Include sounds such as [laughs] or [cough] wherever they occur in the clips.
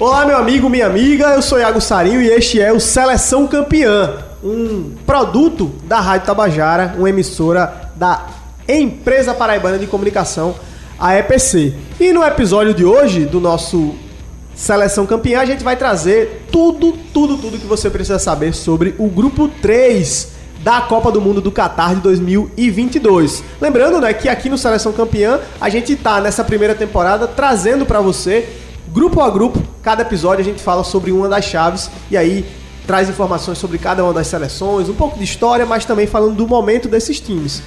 Olá, meu amigo, minha amiga, eu sou Iago Sarinho e este é o Seleção Campeã, um produto da Rádio Tabajara, uma emissora da Empresa Paraibana de Comunicação, a EPC. E no episódio de hoje do nosso Seleção Campeã, a gente vai trazer tudo, tudo, tudo que você precisa saber sobre o grupo 3 da Copa do Mundo do Qatar de 2022. Lembrando, né, que aqui no Seleção Campeã a gente tá nessa primeira temporada trazendo para você grupo a grupo, cada episódio a gente fala sobre uma das chaves e aí traz informações sobre cada uma das seleções, um pouco de história, mas também falando do momento desses times.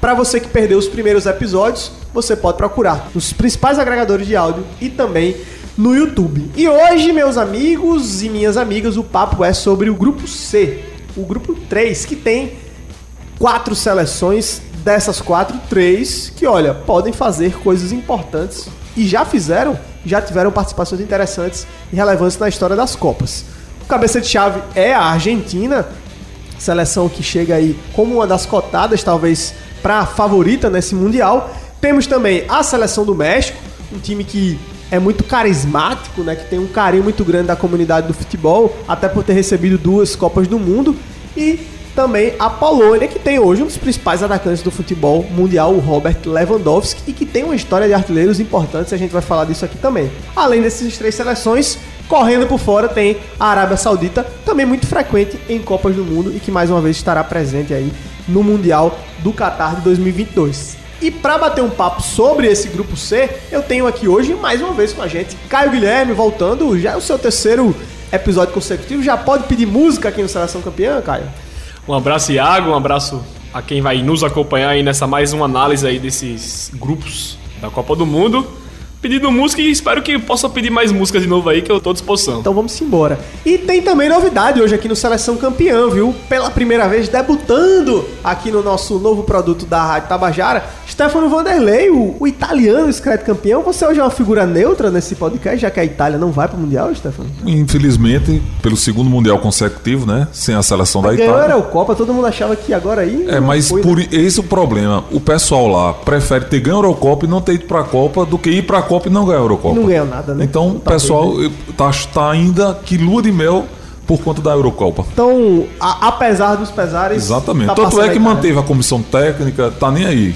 Para você que perdeu os primeiros episódios, você pode procurar nos principais agregadores de áudio e também no YouTube. E hoje, meus amigos e minhas amigas, o papo é sobre o grupo C, o grupo 3, que tem quatro seleções, dessas quatro, três que, olha, podem fazer coisas importantes e já fizeram, já tiveram participações interessantes e relevantes na história das Copas. O cabeça de chave é a Argentina, seleção que chega aí como uma das cotadas, talvez, para favorita nesse Mundial. Temos também a seleção do México, um time que é muito carismático, né? Que tem um carinho muito grande da comunidade do futebol, até por ter recebido duas Copas do Mundo. E também a Polônia, que tem hoje um dos principais atacantes do futebol mundial, o Robert Lewandowski, e que tem uma história de artilheiros importantes, a gente vai falar disso aqui também. Além dessas três seleções, correndo por fora tem a Arábia Saudita, também muito frequente em Copas do Mundo e que mais uma vez estará presente aí no Mundial do Qatar de 2022. E para bater um papo sobre esse grupo C, eu tenho aqui hoje mais uma vez com a gente Caio Guilherme voltando, já é o seu terceiro episódio consecutivo, já pode pedir música aqui no Seleção Campeã, Caio? Um abraço Iago, um abraço a quem vai nos acompanhar aí nessa mais uma análise aí desses grupos da Copa do Mundo pedindo música e espero que possa pedir mais música de novo aí, que eu tô à disposição. Então vamos embora. E tem também novidade hoje aqui no Seleção Campeão, viu? Pela primeira vez debutando aqui no nosso novo produto da Rádio Tabajara, Stefano Vanderlei, o, o italiano escreve campeão. Você hoje é uma figura neutra nesse podcast, já que a Itália não vai para o Mundial, Stefano? Infelizmente, pelo segundo Mundial consecutivo, né? Sem a seleção da Ganhou Itália. a Eurocopa, todo mundo achava que agora aí. É, mas foi, por né? esse é o problema. O pessoal lá prefere ter ganho a Eurocopa e não ter ido pra Copa do que ir pra Copa e não ganhar a Eurocopa. Não ganhou nada, né? Então o Tá pessoal né? tá, tá ainda que lua de mel por conta da Eurocopa. Então, a- apesar dos pesares. Exatamente. tá Tanto é a que Itália. manteve a comissão técnica, tá nem aí.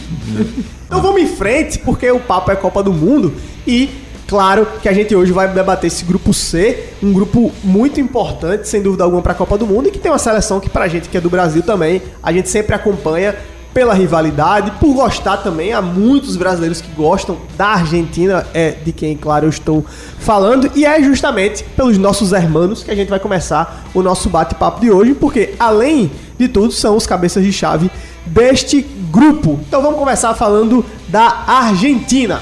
Então vamos em frente, porque o papo é Copa do Mundo e claro que a gente hoje vai debater esse grupo C, um grupo muito importante, sem dúvida alguma, para a Copa do Mundo e que tem uma seleção que pra gente que é do Brasil também, a gente sempre acompanha pela rivalidade, por gostar também, há muitos brasileiros que gostam da Argentina, é de quem, claro, eu estou falando, e é justamente pelos nossos hermanos que a gente vai começar o nosso bate-papo de hoje, porque além de tudo são os cabeças de chave deste grupo. Então vamos começar falando da Argentina.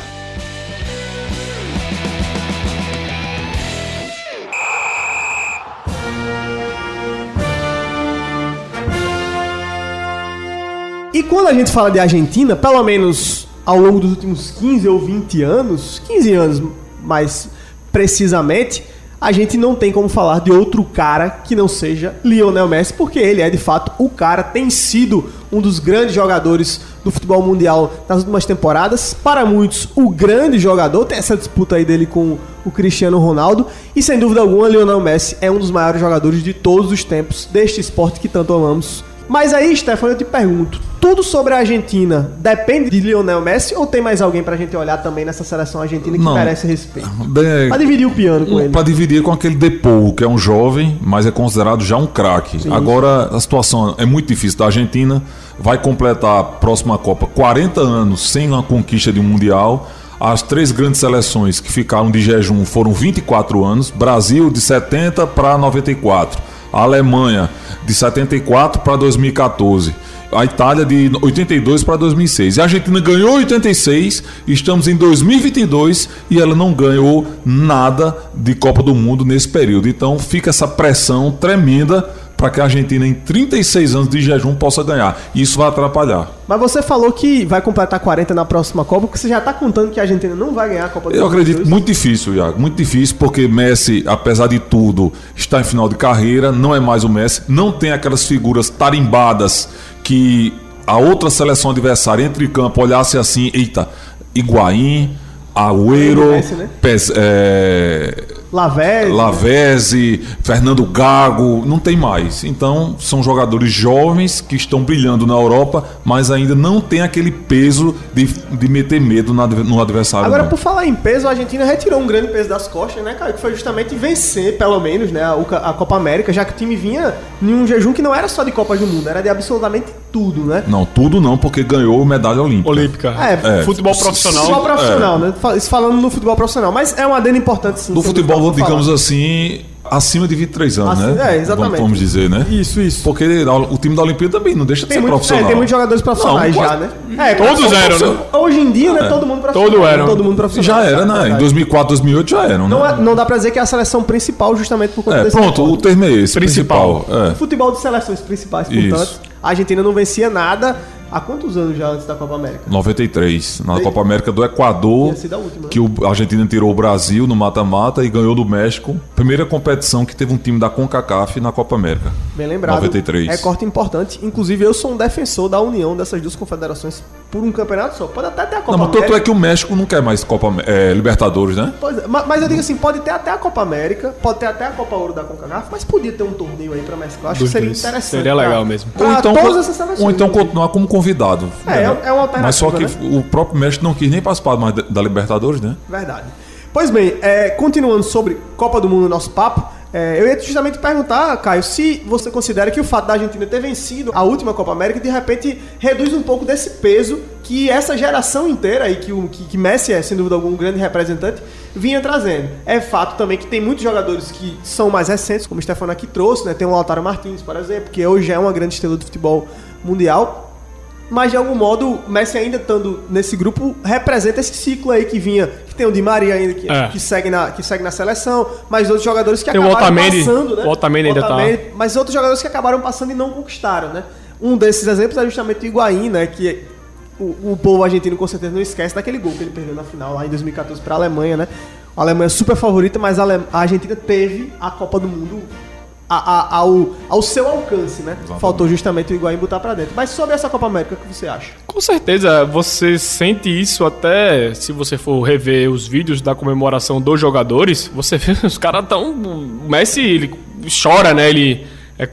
E quando a gente fala de Argentina, pelo menos ao longo dos últimos 15 ou 20 anos, 15 anos mais precisamente, a gente não tem como falar de outro cara que não seja Lionel Messi, porque ele é de fato o cara, tem sido um dos grandes jogadores do futebol mundial nas últimas temporadas. Para muitos, o grande jogador, tem essa disputa aí dele com o Cristiano Ronaldo, e sem dúvida alguma, Lionel Messi é um dos maiores jogadores de todos os tempos deste esporte que tanto amamos. Mas aí, Stefano, eu te pergunto: tudo sobre a Argentina depende de Lionel Messi ou tem mais alguém pra gente olhar também nessa seleção argentina que Não. merece respeito? De- Pra dividir o piano com ele. Para dividir com aquele Depou, que é um jovem, mas é considerado já um craque. Agora, a situação é muito difícil da Argentina. Vai completar a próxima Copa 40 anos sem uma conquista de um Mundial. As três grandes seleções que ficaram de jejum foram 24 anos. Brasil de 70 para 94. A Alemanha de 74 para 2014. A Itália de 82 para 2006. E a Argentina ganhou 86, estamos em 2022 e ela não ganhou nada de Copa do Mundo nesse período. Então fica essa pressão tremenda para que a Argentina em 36 anos de jejum possa ganhar. E isso vai atrapalhar. Mas você falou que vai completar 40 na próxima Copa, porque você já tá contando que a Argentina não vai ganhar a Copa do Eu acredito muito difícil, Iago. Muito difícil, porque Messi, apesar de tudo, está em final de carreira, não é mais o Messi, não tem aquelas figuras tarimbadas que a outra seleção adversária entre campo olhasse assim, eita, Higuaín, Agüero, Messi, né? Pes- é, Lavezzi. Lavezzi, Fernando Gago, não tem mais. Então, são jogadores jovens que estão brilhando na Europa, mas ainda não tem aquele peso de, de meter medo na- no adversário. Agora, não. por falar em peso, a Argentina retirou um grande peso das costas, né, cara? Que foi justamente vencer, pelo menos, né, a, a Copa América, já que o time vinha em um jejum que não era só de Copas do Mundo, era de absolutamente tudo, né? Não, tudo não, porque ganhou medalha olímpica. Olímpica. É, Futebol profissional. Futebol profissional, né? Fa- Isso falando no futebol profissional. Mas é um adendo importante, sim. Do futebol, pra digamos falar. assim, acima de 23 anos, Assim, né? é, exatamente. Vamos, vamos dizer, né? Isso, isso. Porque o time da Olimpíada também não deixa de Tem, ser muito, profissional. é, tem muitos jogadores profissionais Não, já, né? É, Todos eram, né? Hoje em dia, né? Todo mundo profissional. Todo eram. Todo mundo profissional. Já era, é né? Em verdade. 2004, 2008 já eram, né? Não, é- não dá pra dizer que é a seleção principal justamente por conta É, desse pronto, o termo é esse. Principal. Principal. é. Futebol de seleções principais, Isso. portanto. A Argentina não vencia nada há quantos anos já antes da Copa América? 93, na Ei. Copa América do Equador, última, né? que o- a Argentina tirou o Brasil no mata-mata e ganhou do México. Primeira competição que teve um time da CONCACAF na Copa América. Bem lembrado. 93. É corte importante. Inclusive, eu sou um defensor da união dessas duas confederações por um campeonato só. Pode até ter a Copa Não, mas tanto América. é que o México não quer mais Copa é, Libertadores, né? Pois é, ma- mas eu digo assim, pode ter até a Copa América, pode ter até a Copa Ouro da CONCACAF, mas podia ter um torneio aí pra mesclar. Acho Dos que seria dois. interessante. Seria pra- legal mesmo. Pra ou então, ou então continuar como convidado. É, é- é uma alternativa, Mas só que né? o próprio México não quis nem participar mais da- da Libertadores, né? Verdade. Pois bem, é, continuando sobre Copa do Mundo, nosso papo, é, eu ia justamente perguntar, Caio, se você considera que o fato da Argentina ter vencido a última Copa América de repente reduz um pouco desse peso que essa geração inteira aí, que, o, que, que Messi é, sem dúvida algum, um grande representante, vinha trazendo. É fato também que tem muitos jogadores que são mais recentes, como o Stefano aqui trouxe, né? Tem o Lautaro Martins, por exemplo, que hoje é uma grande estrela do futebol mundial. Mas de algum modo, Messi ainda estando nesse grupo, representa esse ciclo aí que vinha, que tem o Di Maria ainda, que, É. que segue, na, que segue na seleção, mas outros jogadores que Tem o acabaram Otamendi, passando, né? o Otamendi ainda tá. Mas outros jogadores que acabaram passando e não conquistaram, né? Um desses exemplos é justamente o Higuaín, né? Que o, o povo argentino com certeza não esquece daquele gol que ele perdeu na final lá em 2014 para a Alemanha, né? A Alemanha é super favorita, mas a, Ale- a Argentina teve a Copa do Mundo a- a- ao, ao seu alcance, né? Faltou justamente o Higuaín botar para dentro. Mas sobre essa Copa América, o que você acha? Com certeza, você sente isso até se você for rever os vídeos da comemoração dos jogadores, você vê [laughs] os caras tão. O Messi, ele chora, né? Ele. É,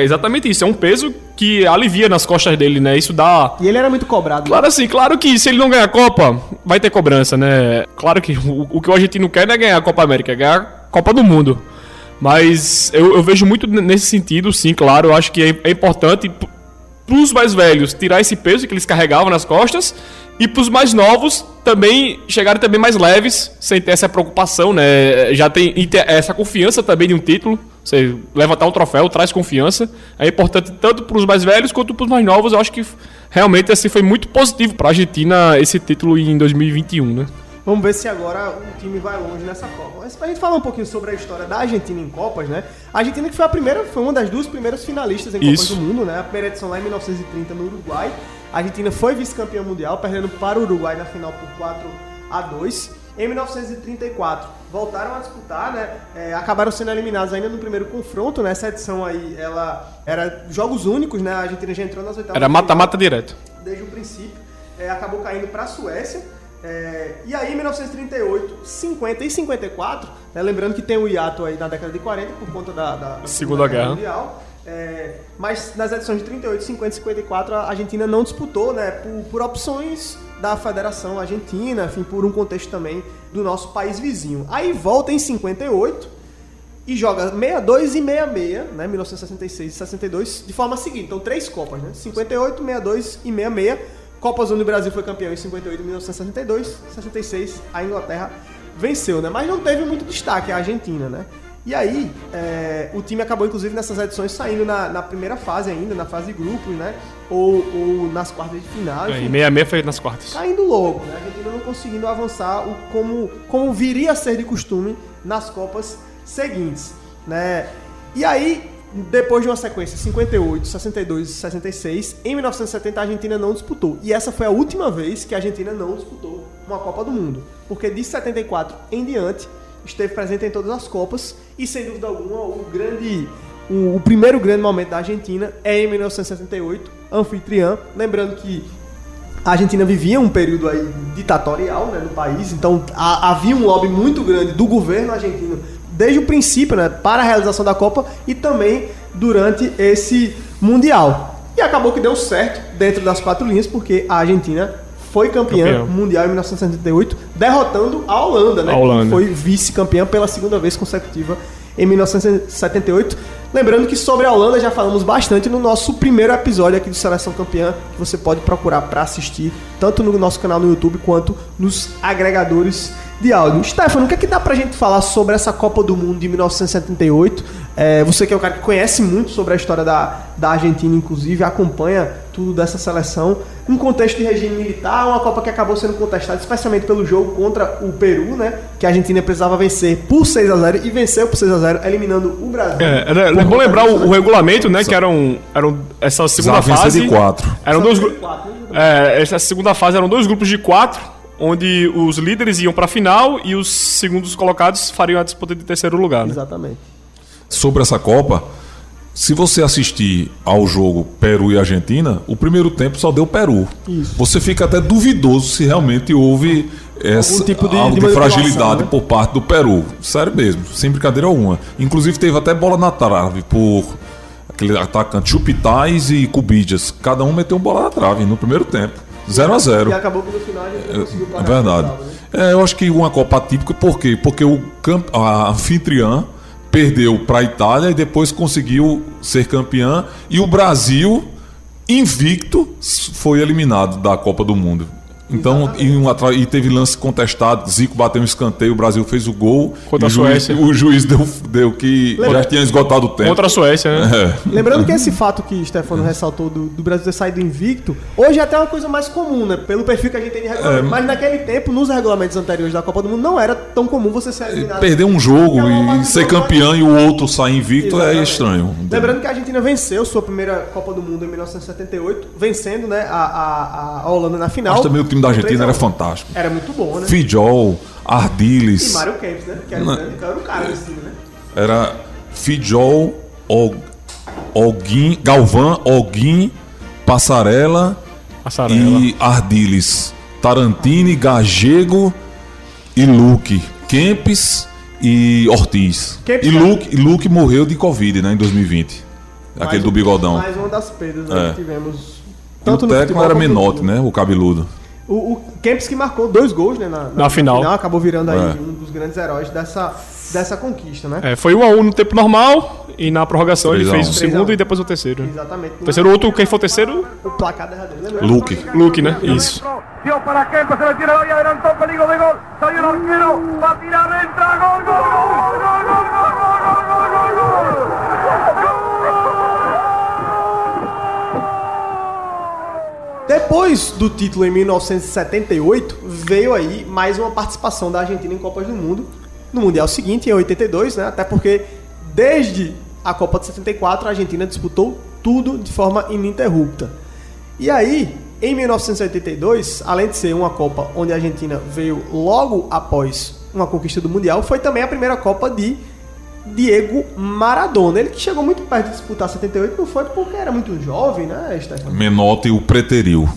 é exatamente isso, é um peso que alivia nas costas dele, né? Isso dá. E ele era muito cobrado. né? Claro assim, claro que se ele não ganhar a Copa, vai ter cobrança, né? Claro que o, o que o argentino quer não é ganhar a Copa América, é ganhar a Copa do Mundo. Mas eu, eu vejo muito nesse sentido, sim, claro. Eu acho que é, é importante p- pros mais velhos tirar esse peso que eles carregavam nas costas e pros mais novos também chegarem também mais leves, sem ter essa preocupação, né? Já tem essa confiança também de um título. Você levantar um troféu traz confiança. É importante tanto pros mais velhos quanto pros mais novos. Eu acho que realmente assim foi muito positivo pra Argentina esse título em 2021, né? Vamos ver se agora o time vai longe nessa Copa. Mas pra gente falar um pouquinho sobre a história da Argentina em Copas, né? A Argentina que foi a primeira, foi uma das duas primeiras finalistas em Copas Isso. do Mundo, né? A primeira edição lá em 1930 no Uruguai. A Argentina foi vice-campeã mundial, perdendo para o Uruguai na final por 4 a 2. Em 1934, voltaram a disputar, né? É, acabaram sendo eliminados ainda no primeiro confronto, né? Essa edição aí, ela era jogos únicos, né? A Argentina já entrou nas oitavas. Era mata-mata direto. desde o princípio. É, acabou caindo para a Suécia. É, e aí, em 1938, 50 e 54, né, lembrando que tem o hiato aí na década de 40 por conta da, da Segunda Guerra. Mundial. é, mas nas edições de 38, 50 e 54, a Argentina não disputou, né? Por, por opções da Federação Argentina, enfim, por um contexto também do nosso país vizinho. Aí volta em 58 e joga 62 e 66, né? 1966 e 62, de forma seguinte. Então, três Copas, né? 58, 62 e 66. Copas onde o Brasil foi campeão em 58 e 1962. 66, a Inglaterra venceu, né? Mas não teve muito destaque a Argentina, né? E aí, é, o time acabou, inclusive, nessas edições saindo na, na primeira fase ainda, na fase de grupos, né? Ou, ou nas quartas de final. E enfim, 66 foi nas quartas. caindo logo, né? A Argentina não conseguindo avançar o, como, como viria a ser de costume nas Copas seguintes, né? E aí, depois de uma sequência 58, 62 e 66, em 1970 a Argentina não disputou. E essa foi a última vez que a Argentina não disputou uma Copa do Mundo. Porque de 74 em diante, esteve presente em todas as Copas e, sem dúvida alguma, o grande... O, o primeiro grande momento da Argentina é em 1978, anfitriã. Lembrando que A Argentina vivia um período aí ditatorial né, no país, então a- havia um lobby muito grande do governo argentino desde o princípio né, para a realização da Copa e também durante esse Mundial. E acabou que deu certo dentro das quatro linhas, porque a Argentina foi campeã Campeão. mundial em 1978, derrotando a Holanda, né? A Holanda. Que foi vice-campeã pela segunda vez consecutiva em 1978. Lembrando que sobre a Holanda já falamos bastante no nosso primeiro episódio aqui do Seleção Campeã, que você pode procurar para assistir, tanto no nosso canal no YouTube quanto nos agregadores de áudio. Stefano, o que é que dá pra gente falar sobre essa Copa do Mundo de 1978? É, você que é o cara que conhece muito sobre a história da, da Argentina, inclusive, acompanha tudo dessa seleção. Um contexto de regime militar, uma Copa que acabou sendo contestada, especialmente pelo jogo contra o Peru, né? Que a Argentina precisava vencer por 6 a 0 e venceu por 6 a 0 eliminando o Brasil. É, era- é bom lembrar o, o regulamento, né? Que eram, eram essa segunda fase. de quatro. Eram dois gru- Quatro, né? é, essa segunda fase eram dois grupos de quatro, onde os líderes iam pra final e os segundos colocados fariam a disputa de terceiro lugar. Né? Exatamente. Sobre essa Copa, se você assistir ao jogo Peru e Argentina, o primeiro tempo só deu Peru. Isso. Você fica até duvidoso se realmente houve essa, Algum tipo de- algo de de, fragilidade né? por parte do Peru. Sério mesmo, sem brincadeira alguma. Inclusive teve até bola na trave por aquele atacante Chupitais e Cubidias. Cada um meteu uma bola na trave no primeiro tempo. 0 a 0 E acabou que no final a gente não conseguiu é parar verdade. essa prova, né? É, eu acho que uma Copa atípica, por quê? Porque o camp... a anfitriã perdeu para a Itália e depois conseguiu ser campeã e o Brasil, invicto, foi eliminado da Copa do Mundo. Então, e, um atra- e teve lance contestado, Zico bateu um escanteio, o Brasil fez o gol. Contra a o juiz, Suécia. o juiz deu, deu que já tinha esgotado o tempo. Contra a Suécia, né? É. Lembrando que esse fato que Stefano ressaltou do, do Brasil ter saído invicto, hoje é até uma coisa mais comum, né? Pelo perfil que a gente tem de regulamento. É. Mas naquele tempo, nos regulamentos anteriores da Copa do Mundo, não era tão comum você ser eliminado. Perder um jogo É uma e ser partida- campeão e o outro sair invicto é Exatamente. estranho. Lembrando que a Argentina venceu sua primeira Copa do Mundo em 1978, vencendo né, a, a, a Holanda na final. Mas também o time da Argentina 3 a 1. era fantástico. Era muito bom, né? Fijol, E Ardiles, Mário Kempis, né? Que era, grande- era o cara desse time, né? era Fijol, Og- Alguin, Galvão, Alguin, Passarela Passarela. e Ardiles. Tarantini, Gagego e Luke. Kempis e Ortiz. Kempis, e cara. Luke, e Luke morreu de Covid, né, em 2020. Aquele Mais do um- bigodão. Mais uma das perdas né, É. que tivemos. E o técnico era Menotti, né, o cabeludo. O, o Kempis que marcou dois gols né, na, na, na final. final. acabou virando aí é. um dos grandes heróis dessa, dessa conquista, né? É, foi 1 um a 1 um no tempo normal e na prorrogação ele fez o segundo e depois o terceiro. Exatamente. O terceiro outro, quem foi o terceiro? O placar derradeiro. Lembra? Luke. Luke, né? Isso. Deu para Kempis, ele tirou e adelantou, perigo de gol. Saiu o arqueiro, vai tirar, entra, gol, gol, gol, gol, gol, gol. Depois do título em 1978, veio aí mais uma participação da Argentina em Copas do Mundo. No Mundial seguinte, em 82, né? Até porque desde a Copa de 74 a Argentina disputou tudo de forma ininterrupta. E aí, em 1982, além de ser uma Copa onde a Argentina veio logo após uma conquista do Mundial, foi também a primeira Copa de Diego Maradona. Ele que chegou muito perto de disputar 78, não foi porque era muito jovem, né, Stefano? Menotti o preteriu.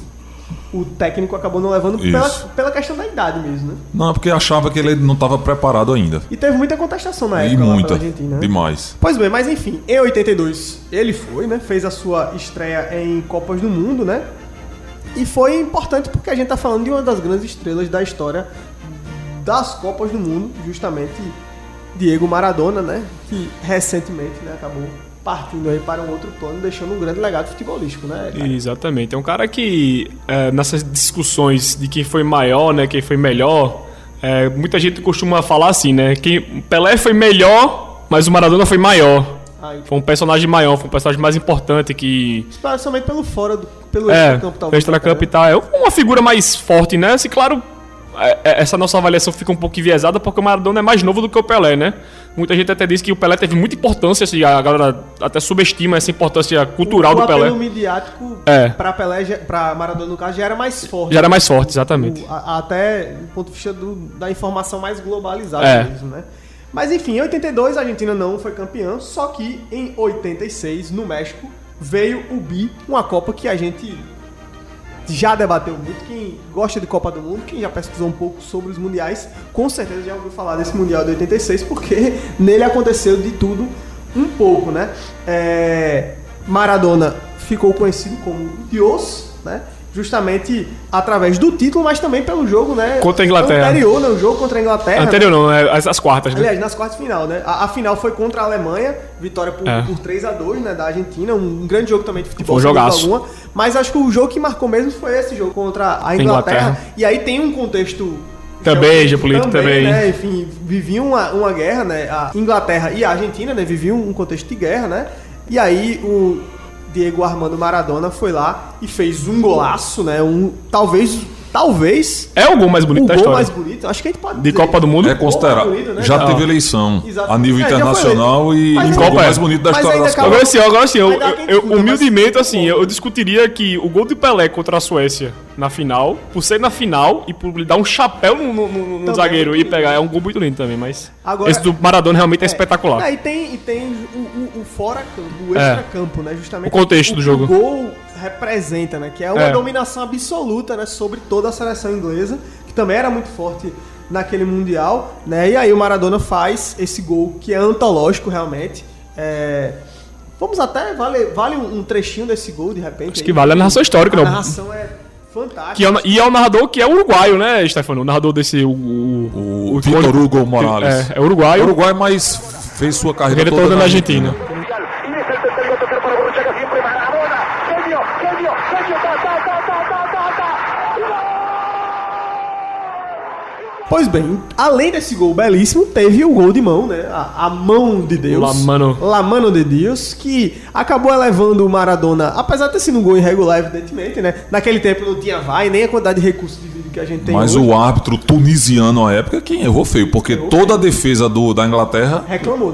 o técnico acabou não levando pela, pela questão da idade mesmo, né? Não, é porque achava que ele não estava preparado ainda. E teve muita contestação na E época lá muita. Argentina. né? Demais. Pois bem, mas enfim, em 82 ele foi, né? Fez a sua estreia em Copas do Mundo, né? E foi importante porque a gente tá falando de uma das grandes estrelas da história das Copas do Mundo, justamente Diego Maradona, né? Que recentemente né, acabou partindo aí para um outro plano, deixando um grande legado futebolístico, né? cara? Exatamente. É um cara que, é, nessas discussões de quem foi maior, né, quem foi melhor, é, muita gente costuma falar assim, né? Quem, Pelé foi melhor, mas o Maradona foi maior. Aí, Foi um personagem maior, foi um personagem mais importante que. especialmente pelo fora do pelo É, extracampo, talvez. extra-campo e né? tal. É uma figura mais forte, né? Assim, claro, essa nossa avaliação fica um pouco enviesada porque o Maradona é mais novo do que o Pelé, né? Muita gente até diz que o Pelé teve muita importância, assim, a galera até subestima essa importância cultural o do Pelé. apelo midiático É. pra Pelé, pra Maradona no caso, já era mais forte. Já era mais forte, exatamente. O- a- até do ponto de vista do- da informação mais globalizada É. mesmo, né? Mas enfim, em 82 a Argentina não foi campeã, só que em 86, no México, veio o Bi, uma Copa que a gente já debateu muito. Quem gosta de Copa do Mundo, quem já pesquisou um pouco sobre os mundiais, com certeza já ouviu falar desse Mundial de 86, porque [laughs] nele aconteceu de tudo um pouco, né? É, Maradona ficou conhecido como Dios, né? Justamente através do título, mas também pelo jogo, né? Contra a Inglaterra. Anterior, né? O jogo contra a Inglaterra. Anterior não, é as, as quartas, né? Aliás, nas quartas de final, né? A, a final foi contra a Alemanha, vitória por, É. por 3 a 2 né, da Argentina, um grande jogo também de futebol. Foi um jogaço. alguma. Mas acho que o jogo que marcou mesmo foi esse jogo contra a Inglaterra. Inglaterra. E aí tem um contexto Também, geopolítico também. Né? Enfim, viviam uma, uma guerra, né? A Inglaterra e a Argentina, né? Viviam um contexto de guerra, né? E aí o Diego Armando Maradona foi lá e fez um golaço, né? Um talvez talvez É o gol mais bonito o da gol história. mais bonito. Acho que a gente pode De dizer. Copa do Mundo. É considerado. bonito, né? Já Não. teve eleição Exatamente. a nível É, internacional e Mas o ainda- gol mais bonito da mas história das Copas. Agora sim, agora sim, eu, eu, humildemente, assim, eu discutiria que o gol de Pelé contra a Suécia na final, por ser na final e por lhe dar um chapéu no, no- no- no Também zagueiro é e pegar, é um gol muito lindo também, mas Agora- esse do Maradona realmente é, espetacular. É, e tem, e tem o, o, o fora-campo, o É. extra-campo, né? Justamente O contexto do que jogo. O gol representa, né? Que é uma É. dominação absoluta, né? Sobre toda a seleção inglesa, que também era muito forte naquele Mundial, né? E aí o Maradona faz esse gol que é antológico, realmente. É, Vamos até, vale, vale um trechinho desse gol, de repente. Acho que vale a narração histórica, A não. narração é fantástica. Que é e é o narrador que é uruguaio, né, Stefano? O narrador desse. O, o, O Vitor Hugo Morales. É, é uruguaio. Uruguai, mas fez sua carreira Ele toda, toda na na Argentina. Pois bem, além desse gol belíssimo, teve o gol de mão, né? A, a mão de Deus. La mano. La mano de Deus, que acabou elevando o Maradona, apesar de ter sido um gol irregular, evidentemente, né? Naquele tempo não tinha vai, nem a quantidade de recursos de vídeo que a gente tem Mas hoje. o árbitro tunisiano à época, quem errou feio, porque toda a defesa do, da Inglaterra Reclamou, né?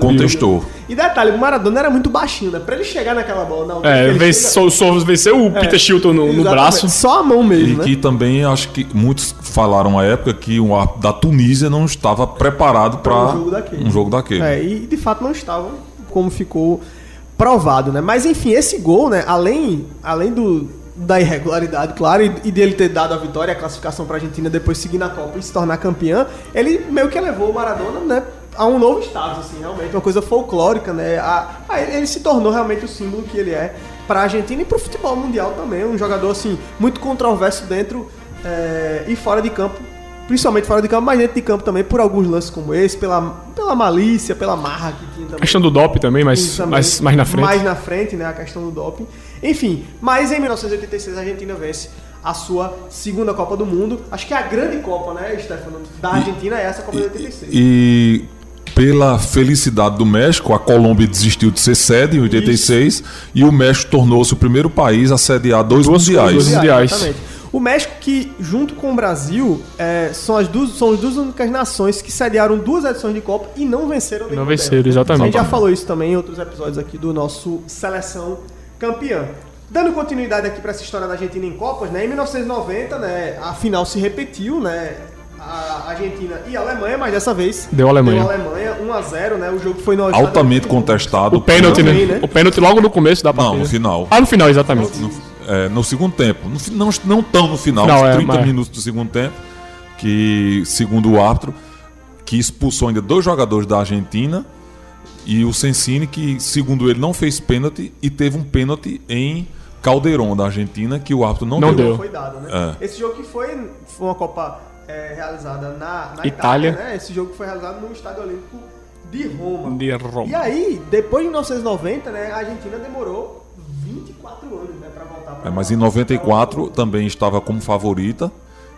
E detalhe, o Maradona era muito baixinho, né? Pra ele chegar naquela bola, na altura que É, ele vence- chega- só- só venceu o Peter Shilton no, no braço. Só a mão E mesmo, né? que também acho que muitos falaram à época que o árbitro da Tunísia não estava preparado para um jogo daquele. um jogo daquele. É, e de fato não estavam, como ficou provado, né? Mas enfim, esse gol, né? Além, além do, da irregularidade, claro, e, e dele ter dado a vitória, a classificação para a Argentina depois seguir na Copa e se tornar campeã, ele meio que elevou o Maradona, né? A um novo status, assim, realmente, uma coisa folclórica, né? A, a- ele se tornou realmente o símbolo que ele é para a Argentina e para o futebol mundial também. Um jogador, assim, muito controverso dentro é, e fora de campo principalmente fora de campo, mas dentro de campo também, por alguns lances como esse, pela, pela malícia, pela marra que tinha A também. questão do DOP também, mas também. mais, mais na frente. Mais na frente, né? A questão do doping. Enfim, mas em 1986 a Argentina vence a sua segunda Copa do Mundo. Acho que a grande Copa, né, Stefano, da Argentina é essa Copa de 86. E pela felicidade do México, a Colômbia desistiu de ser sede em 86 e o México tornou-se o primeiro país a sediar dois Duas mundiais. mundiais. Exatamente. O México, que junto com o Brasil, é, são, as duas, são as duas únicas nações que sediaram duas edições de Copa e não venceram nenhuma venceram, exatamente. A gente já falou isso também em outros episódios aqui do nosso Seleção Campeã. Dando continuidade aqui para essa história da Argentina em Copas, né? Em 1990, né, a final se repetiu, né? A Argentina e a Alemanha, mas dessa vez Deu a Alemanha. Deu a Alemanha 1 a 0, né? O jogo foi no Altamente contestado. O pênalti, né? Também, né? O pênalti logo no começo da partida. Não, no final. Ah, no final, exatamente. No, é, no segundo tempo. No não, não tão no final, Não, uns é, 30 mas- minutos do segundo tempo, que, segundo o árbitro, que expulsou ainda dois jogadores da Argentina e o Sensini, que, segundo ele, não fez pênalti e teve um pênalti em Caldeirão, da Argentina, que o árbitro não, Não deu. deu. foi dado, né? É. Esse jogo que foi, foi uma Copa é, realizada na, na Itália. Itália, né? Esse jogo foi realizado no Estádio Olímpico de Roma. De Roma. E aí, depois de 1990, né, a Argentina demorou 24 anos, né, pra voltar pra É, mas em 94 também estava como favorita.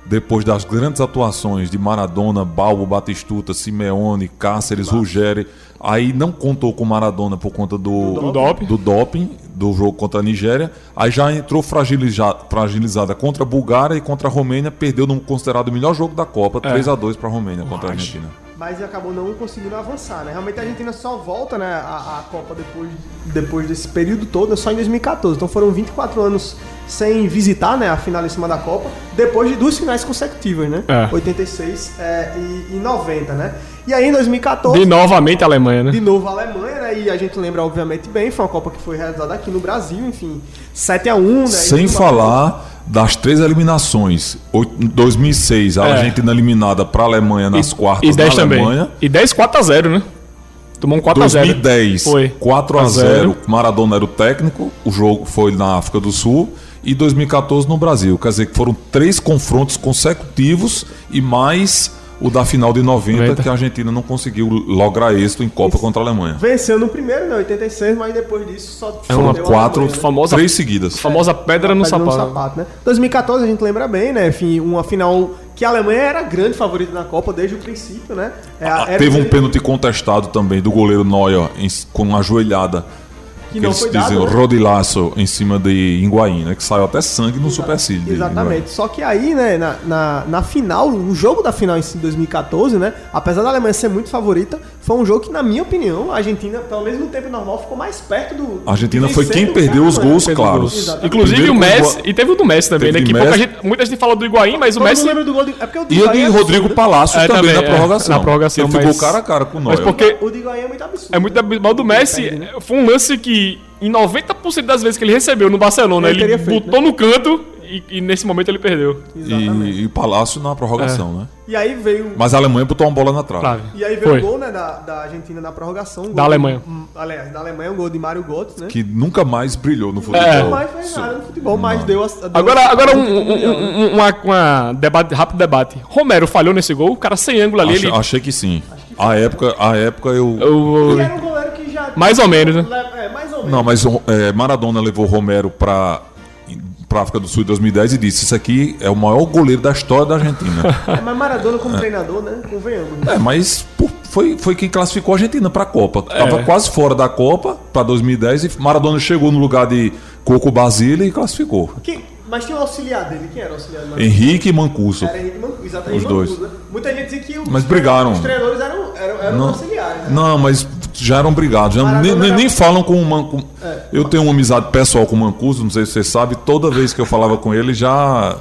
Depois das grandes atuações de Maradona, Balbo, Batistuta, Simeone, Cáceres, Ruggeri, aí não contou com Maradona por conta do, Do doping. do doping, do jogo contra a Nigéria. Aí já entrou fragiliza- fragilizada contra a Bulgária e contra a Romênia, perdeu no considerado o melhor jogo da Copa, 3 a 2 para a Romênia contra a Argentina. Mas acabou não conseguindo avançar, né? Realmente a Argentina só volta, né, a, a Copa depois, depois desse período todo, só em 2014. Então foram 24 anos sem visitar, né, a finalíssima da Copa, depois de duas finais consecutivas, né? É. 86 é, e, e 90, né? E aí em 2014... De novamente a Alemanha, né? De novo a Alemanha, né? E a gente lembra, obviamente, bem, foi uma Copa que foi realizada aqui no Brasil, enfim, 7x1, né? Sem E tudo mais. falar das três eliminações, oito- 2006, a É. Argentina eliminada para a Alemanha nas quartas e 10 na também. Alemanha. E 10 4 a 0, né? Tomou um 4 a 0. 2010, Foi. 4 a A 0 zero. Maradona era o técnico, o jogo foi na África do Sul. E 2014 no Brasil. Quer dizer que foram três confrontos consecutivos e mais o da final de 90, 90. que a Argentina não conseguiu lograr êxito em Copa contra a Alemanha. Venceu no primeiro, né? 86, mas depois disso só É uma Quatro, Alemanha, né? famosa- três seguidas. Famosa pedra no Pedra sapato. né? 2014 a gente lembra bem, né? Enfim, uma final que a Alemanha era grande favorita na Copa desde o princípio, né? É, Ah, era Teve um pênalti contestado também do goleiro Neuer em- com uma joelhada. Que Que não eles foi dizem dado. né? rodilaço em cima de Higuaín, né? Que saiu até sangue no supercílio. de Exatamente. Só que aí, né, na, na, na final, o jogo da final em si, 2014, né? Apesar da Alemanha ser muito favorita, foi um jogo que, na minha opinião, a Argentina, pelo menos no tempo normal, ficou mais perto do. A Argentina foi quem do perdeu os Alemanha. gols claros. Exatamente. Inclusive Primeiro o Messi. E teve o do Messi também, né? Que pouca Messi. gente, muita gente fala do Higuaín, mas o Messi. lembra do gol de... É porque o E o Higuaín de é Rodrigo absurdo. Palácio É, também, também, na é, prorrogação. na prorrogação, Ele ficou mas- cara a cara com o Mas porque O de Higuaín é muito absurdo. É muito absurdo. Mas o do Messi Perde, né? foi um lance que, em 90% das vezes que ele recebeu no Barcelona, Ele ele, feito, botou no canto e, e nesse momento ele perdeu. Exatamente. E, e Palácio na prorrogação, né? E aí veio. Mas a Alemanha botou uma bola na trave. Claro. E aí veio Foi. o gol, né, da, da Argentina na prorrogação. um Da Alemanha. hum, aliás, da Alemanha, um gol de Mário Götze, né? Que nunca mais brilhou no futebol. É. Não mais fez nada no futebol, mas deu a. deu Agora, a- agora um, um- um- uma, uma debate, rápido debate. Romero falhou nesse gol, o cara sem ângulo ali, Achei, ele. achei que sim. A época, a época eu. o- E era um goleiro que já. Mais ou menos, né? É, mais ou menos. Não, mas é, Maradona levou Romero pra, pra África do Sul em 2010 e disse: Isso aqui é o maior goleiro da história da Argentina. É, mas Maradona como treinador, né? Convenhamos. é, mas pô, foi, foi quem classificou a Argentina pra Copa. Tava É. quase fora da Copa pra 2010 e Maradona chegou no lugar de Coco Basile e classificou. Quem- mas tinha um auxiliar dele. Quem era o auxiliar do Maradona? Henrique e Mancuso. Era Henrique Mancuso, exatamente. Os dois. Mancuso, né? Muita gente dizia que os, Mas brigaram. os treinadores eram, eram, eram Não. auxiliares. Né? Não, mas já eram brigados. Já Maradona nem, nem, nem falam com o Mancuso. Eu tenho uma amizade pessoal com o Mancuso, não sei se você sabe. Toda vez que eu falava com ele, já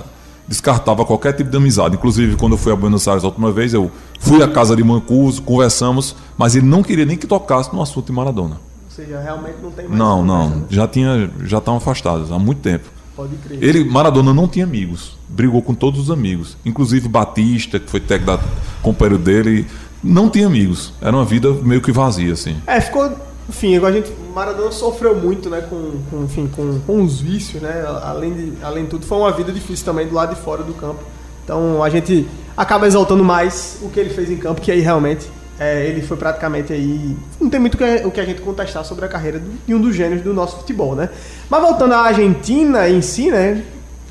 descartava qualquer tipo de amizade. Inclusive, quando eu fui a Buenos Aires a última vez, eu fui à casa de Mancuso, conversamos, mas ele não queria nem que tocasse no assunto de Maradona. Ou seja, realmente não tem mais. Não, né? não. Já tinha, já estavam afastados há muito tempo. Pode crer. Ele, Maradona não tinha amigos. Brigou com todos os amigos. Inclusive Batista, que foi técnico da companheiro dele, não tinha amigos. Era uma vida meio que vazia, assim. É, ficou. Enfim, igual a gente. Maradona sofreu muito, né? Com, com, enfim, com, com os vícios, né? Além de, além de tudo, foi uma vida difícil também do lado de fora do campo. Então a gente acaba exaltando mais o que ele fez em campo, que aí realmente é, ele foi praticamente aí. Não tem muito o que, a gente contestar sobre a carreira de um dos gênios do nosso futebol, né? Mas voltando à Argentina em si, né?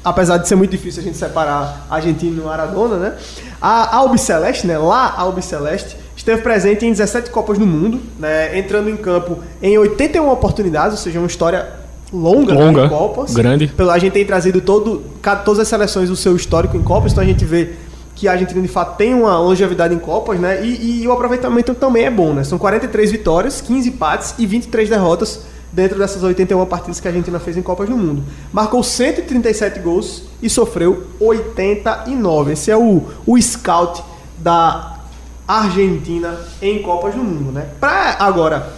Apesar de ser muito difícil a gente separar Argentina e Maradona, né? A Albiceleste, né? Lá a Albiceleste esteve presente em 17 Copas do Mundo, né? Entrando em campo em 81 oportunidades, ou seja, uma história longa, né, Longa, em Copas. grande. A gente tem trazido todo, todas as seleções do seu histórico em Copas, então a gente vê que a Argentina de fato tem uma longevidade em Copas, né? E, e o aproveitamento também é bom, né? São 43 vitórias, 15 empates e 23 derrotas dentro dessas 81 partidas que a Argentina fez em Copas do Mundo. Marcou 137 gols e sofreu 89. Esse é o, o scout da Argentina em Copas do Mundo, né? Pra agora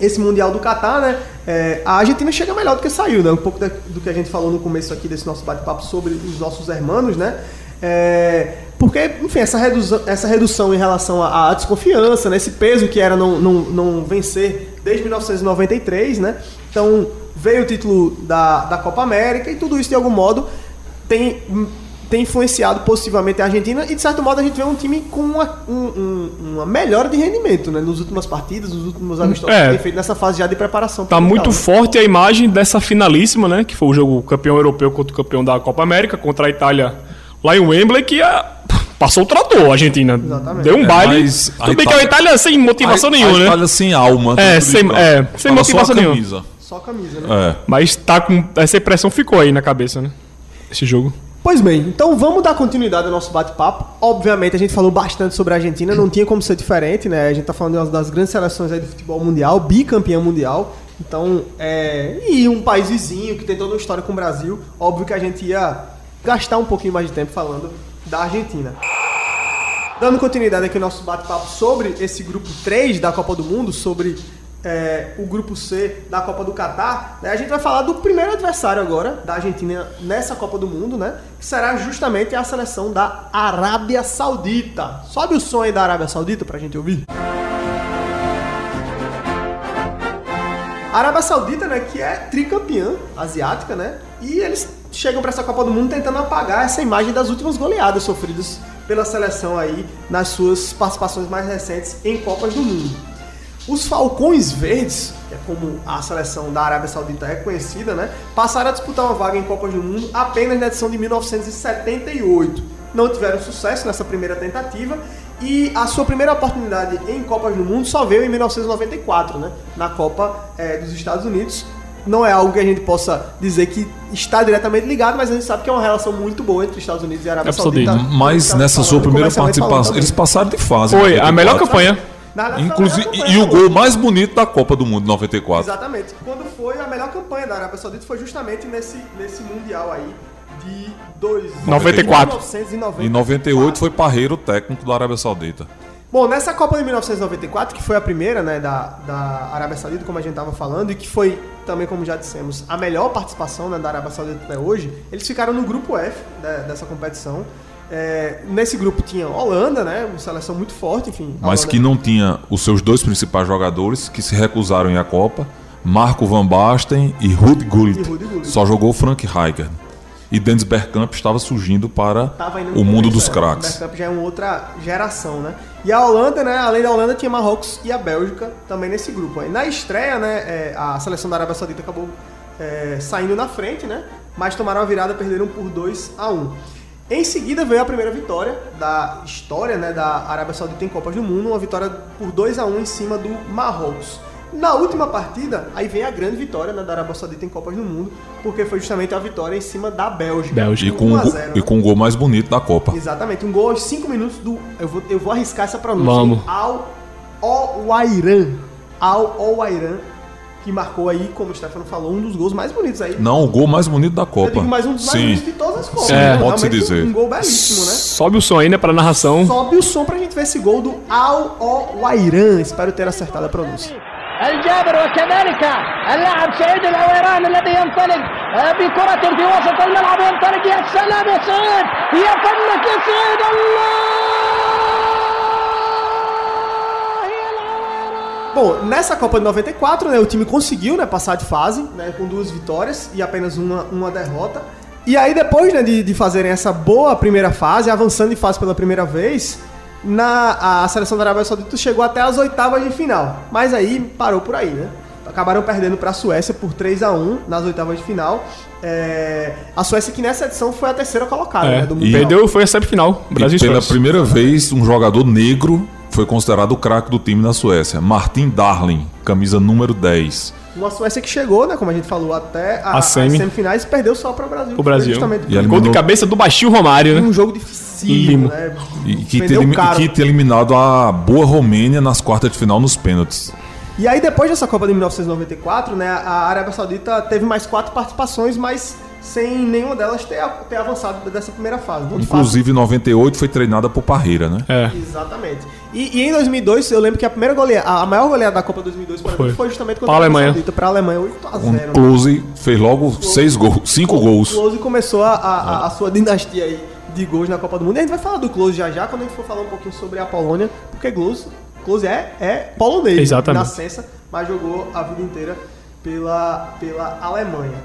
esse Mundial do Catar, né? é, a Argentina chega melhor do que saiu, né? Um pouco do que a gente falou no começo aqui desse nosso bate-papo sobre os nossos hermanos, né? É, porque, enfim, essa redução, essa redução em relação à, à desconfiança, né? Esse peso que era não, não, não vencer desde 1993, né? Então, veio o título da, da Copa América e tudo isso, de algum modo, tem, tem influenciado positivamente a Argentina e, de certo modo, a gente vê um time com uma, um- um- uma melhora de rendimento, né? Nas últimas partidas, nos últimos amistosos É. que tem feito nessa fase já de preparação. Tá muito né? forte a imagem dessa finalíssima, né? Que foi o jogo campeão europeu contra o campeão da Copa América, contra a Itália lá em Wembley, que a- passou o trator a Argentina. Exatamente. Deu um É, baile. mas Tudo bem que a Itália- Itália sem motivação a, nenhuma, a né? Itália sem alma. É, sem- é, sem Tava só a motivação nenhuma. camisa. Só a camisa, né? É. Mas tá com. Essa impressão ficou aí na cabeça, né? Esse jogo. Pois bem, então vamos dar continuidade ao nosso bate-papo. Obviamente, a gente falou bastante sobre a Argentina, não tinha como ser diferente, né? A gente tá falando de uma das grandes seleções aí do futebol mundial, bicampeã mundial. Então, é... e um país vizinho que tem toda uma história com o Brasil, óbvio que a gente ia gastar um pouquinho mais de tempo falando da Argentina. Dando continuidade aqui ao nosso bate-papo sobre esse grupo 3 da Copa do Mundo, sobre é, o grupo C da Copa do Catar, né, a gente vai falar do primeiro adversário agora da Argentina nessa Copa do Mundo, né? Que será justamente a seleção da Arábia Saudita. Sobe o som aí da Arábia Saudita pra gente ouvir. A Arábia Saudita, né, que é tricampeã asiática, né? E eles chegam para essa Copa do Mundo tentando apagar essa imagem das últimas goleadas sofridas pela seleção aí nas suas participações mais recentes em Copas do Mundo. Os Falcões Verdes, que é como a seleção da Arábia Saudita é conhecida, né, passaram a disputar uma vaga em Copas do Mundo apenas na edição de 1978. Não tiveram sucesso nessa primeira tentativa e a sua primeira oportunidade em Copas do Mundo só veio em 1994, né, na Copa eh, dos Estados Unidos. Não é algo que a gente possa dizer que está diretamente ligado, mas a gente sabe que é uma relação muito boa entre Estados Unidos e Arábia Saudita. Mas Tá nessa falando, sua primeira comercialmente falando participação, eles passaram de fase. Foi em a melhor 94. campanha. Inclusive, e o gol mais bonito da Copa do Mundo 94. Exatamente. Quando foi a melhor campanha da Arábia Saudita foi justamente nesse, nesse Mundial aí de dois, 94. 1994. Em 98 foi Parreiro, técnico da Arábia Saudita. Bom, nessa Copa de 1994, que foi a primeira né, da, da Arábia Saudita, como a gente estava falando, e que foi também, como já dissemos, a melhor participação né, da Arábia Saudita até hoje, eles ficaram no grupo F né, dessa competição. É, nesse grupo tinha Holanda, né, uma seleção muito forte, enfim. Mas que não tinha os seus dois principais jogadores que se recusaram em a Copa, Marco Van Basten e. E Ruud Gullit. Só jogou Frank Rijkaard. E Dennis Bergkamp estava surgindo para o mundo começo, dos é, craques. Bergkamp já é uma outra geração, né? E a Holanda, né? Além da Holanda, tinha Marrocos e a Bélgica também nesse grupo. Aí na estreia, né? é, a seleção da Arábia Saudita acabou é, saindo na frente, né? Mas tomaram a virada, perderam por 2 a 1 Em seguida veio a primeira vitória da história, né? Da Arábia Saudita em Copas do Mundo, uma vitória por 2 a 1 em cima do Marrocos. Na última partida, aí vem a grande vitória né, da Arábia Saudita em Copas do Mundo, porque foi justamente a vitória em cima da Bélgica. Bélgica. E com, 1 o a go- 0, e né? com o gol mais bonito da Copa. Exatamente, um gol aos 5 minutos do. Eu vou, eu vou arriscar essa pronúncia. Vamos. hein? Al Owairan. Al Owairan, que marcou aí, como o Stefano falou, um dos gols mais bonitos aí. Não, o gol mais bonito da Copa. Eu digo mais um dos mais Sim. bonitos de todas as Copas. Sim, né? pode-se Realmente dizer. Um, um gol belíssimo, né? Sobe o som aí, né, pra narração. Sobe o som pra gente ver esse gol do Al Owairan. Espero ter acertado a pronúncia. الجابر وكذلك اللاعب سعيد العويران الذي ينطلق آه، بكرة في وسط الملعب ينطلق يا سلام يا سعيد يا فنك يا سعيد الله يا العويران Bom, nessa Copa de 94, né, o time conseguiu né, passar de fase, né, com duas vitórias e apenas uma, uma derrota. E aí, depois né, de, de fazerem essa boa primeira fase, avançando de fase pela primeira vez, na, a seleção da Arábia Saudita chegou até as oitavas de final. Mas aí parou por aí, né? Acabaram perdendo para a Suécia por 3 a 1 nas oitavas de final. É, a Suécia, que nessa edição foi a terceira colocada É, né, do e Mundial. perdeu, foi a semifinal. E Brasil e pela primeira vez, um jogador negro foi considerado o craque do time na Suécia. Martin Darling, camisa número 10. Uma Suécia que chegou, né, como a gente falou, até a, A as semi. semifinais e perdeu só para o Brasil. O Brasil. Justamente E eliminou- Gol de cabeça do baixinho Romário, né? um jogo dificílimo, Limo. né? E que ter, caro. que ter eliminado a boa Romênia nas quartas de final nos pênaltis. E aí, depois dessa Copa de 1994, né, a Arábia Saudita teve mais quatro participações, mas sem nenhuma delas ter, ter avançado dessa primeira fase. Muito Inclusive, em 98 foi treinada por Parreira, né? É. Exatamente. E, e em 2002, eu lembro que a primeira goleada, a maior goleada da Copa 2002 para Foi. mim foi justamente contra a Alemanha. Para a Alemanha, 8 a 0 Um né? Close fez logo seis gols, cinco O gols. Close começou a, a- a- a sua dinastia aí de gols na Copa do Mundo. E a gente vai falar do Close já já, quando a gente for falar um pouquinho sobre a Polônia, porque Close, Close é, é polonês, né? Exatamente. nascença, mas jogou a vida inteira pela, pela Alemanha.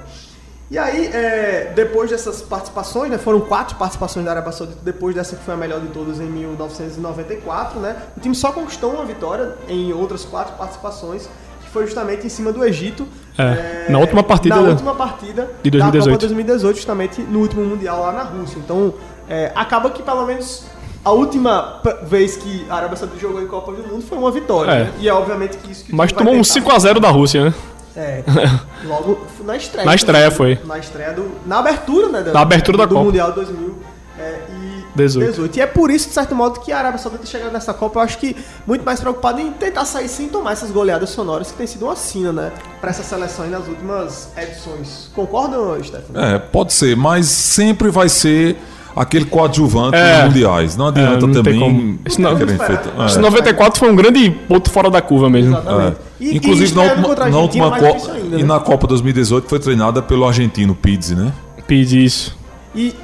E aí, é, depois dessas participações, né, foram quatro participações da Arábia Saudita, depois dessa que foi a melhor de todas em 1994, né, o time só conquistou uma vitória em outras quatro participações, que foi justamente em cima do Egito. É, na última partida Na da- última partida de da Copa 2018. 2018, justamente no último Mundial lá na Rússia. Então, é, acaba que pelo menos a última vez que a Arábia Saudita jogou em Copa do Mundo foi uma vitória. É. né? E é obviamente que isso que Mas tomou um tentar. 5x0 da Rússia, né? É, [laughs] logo na estreia. Na estreia foi. Na estreia do. Na abertura, né? Na abertura da do Copa. Mundial 2018. 18. E é por isso, de certo modo, que a Arábia Saudita chegando nessa Copa, eu acho que muito mais preocupada em tentar sair sem tomar essas goleadas sonoras que tem sido uma sina, né? Pra essa seleção aí nas últimas edições. Concordam, Stefano? É, pode ser, mas sempre vai ser aquele coadjuvante É. nos mundiais. Não adianta É, não também como. Esse não- é. Esse 94 foi um grande ponto fora da curva mesmo. Exatamente. É. E- e Inclusive, na estreando última, na última Copa. ainda, E né? na Copa 2018 foi treinada pelo argentino Pizzi, né? Pede isso. E, e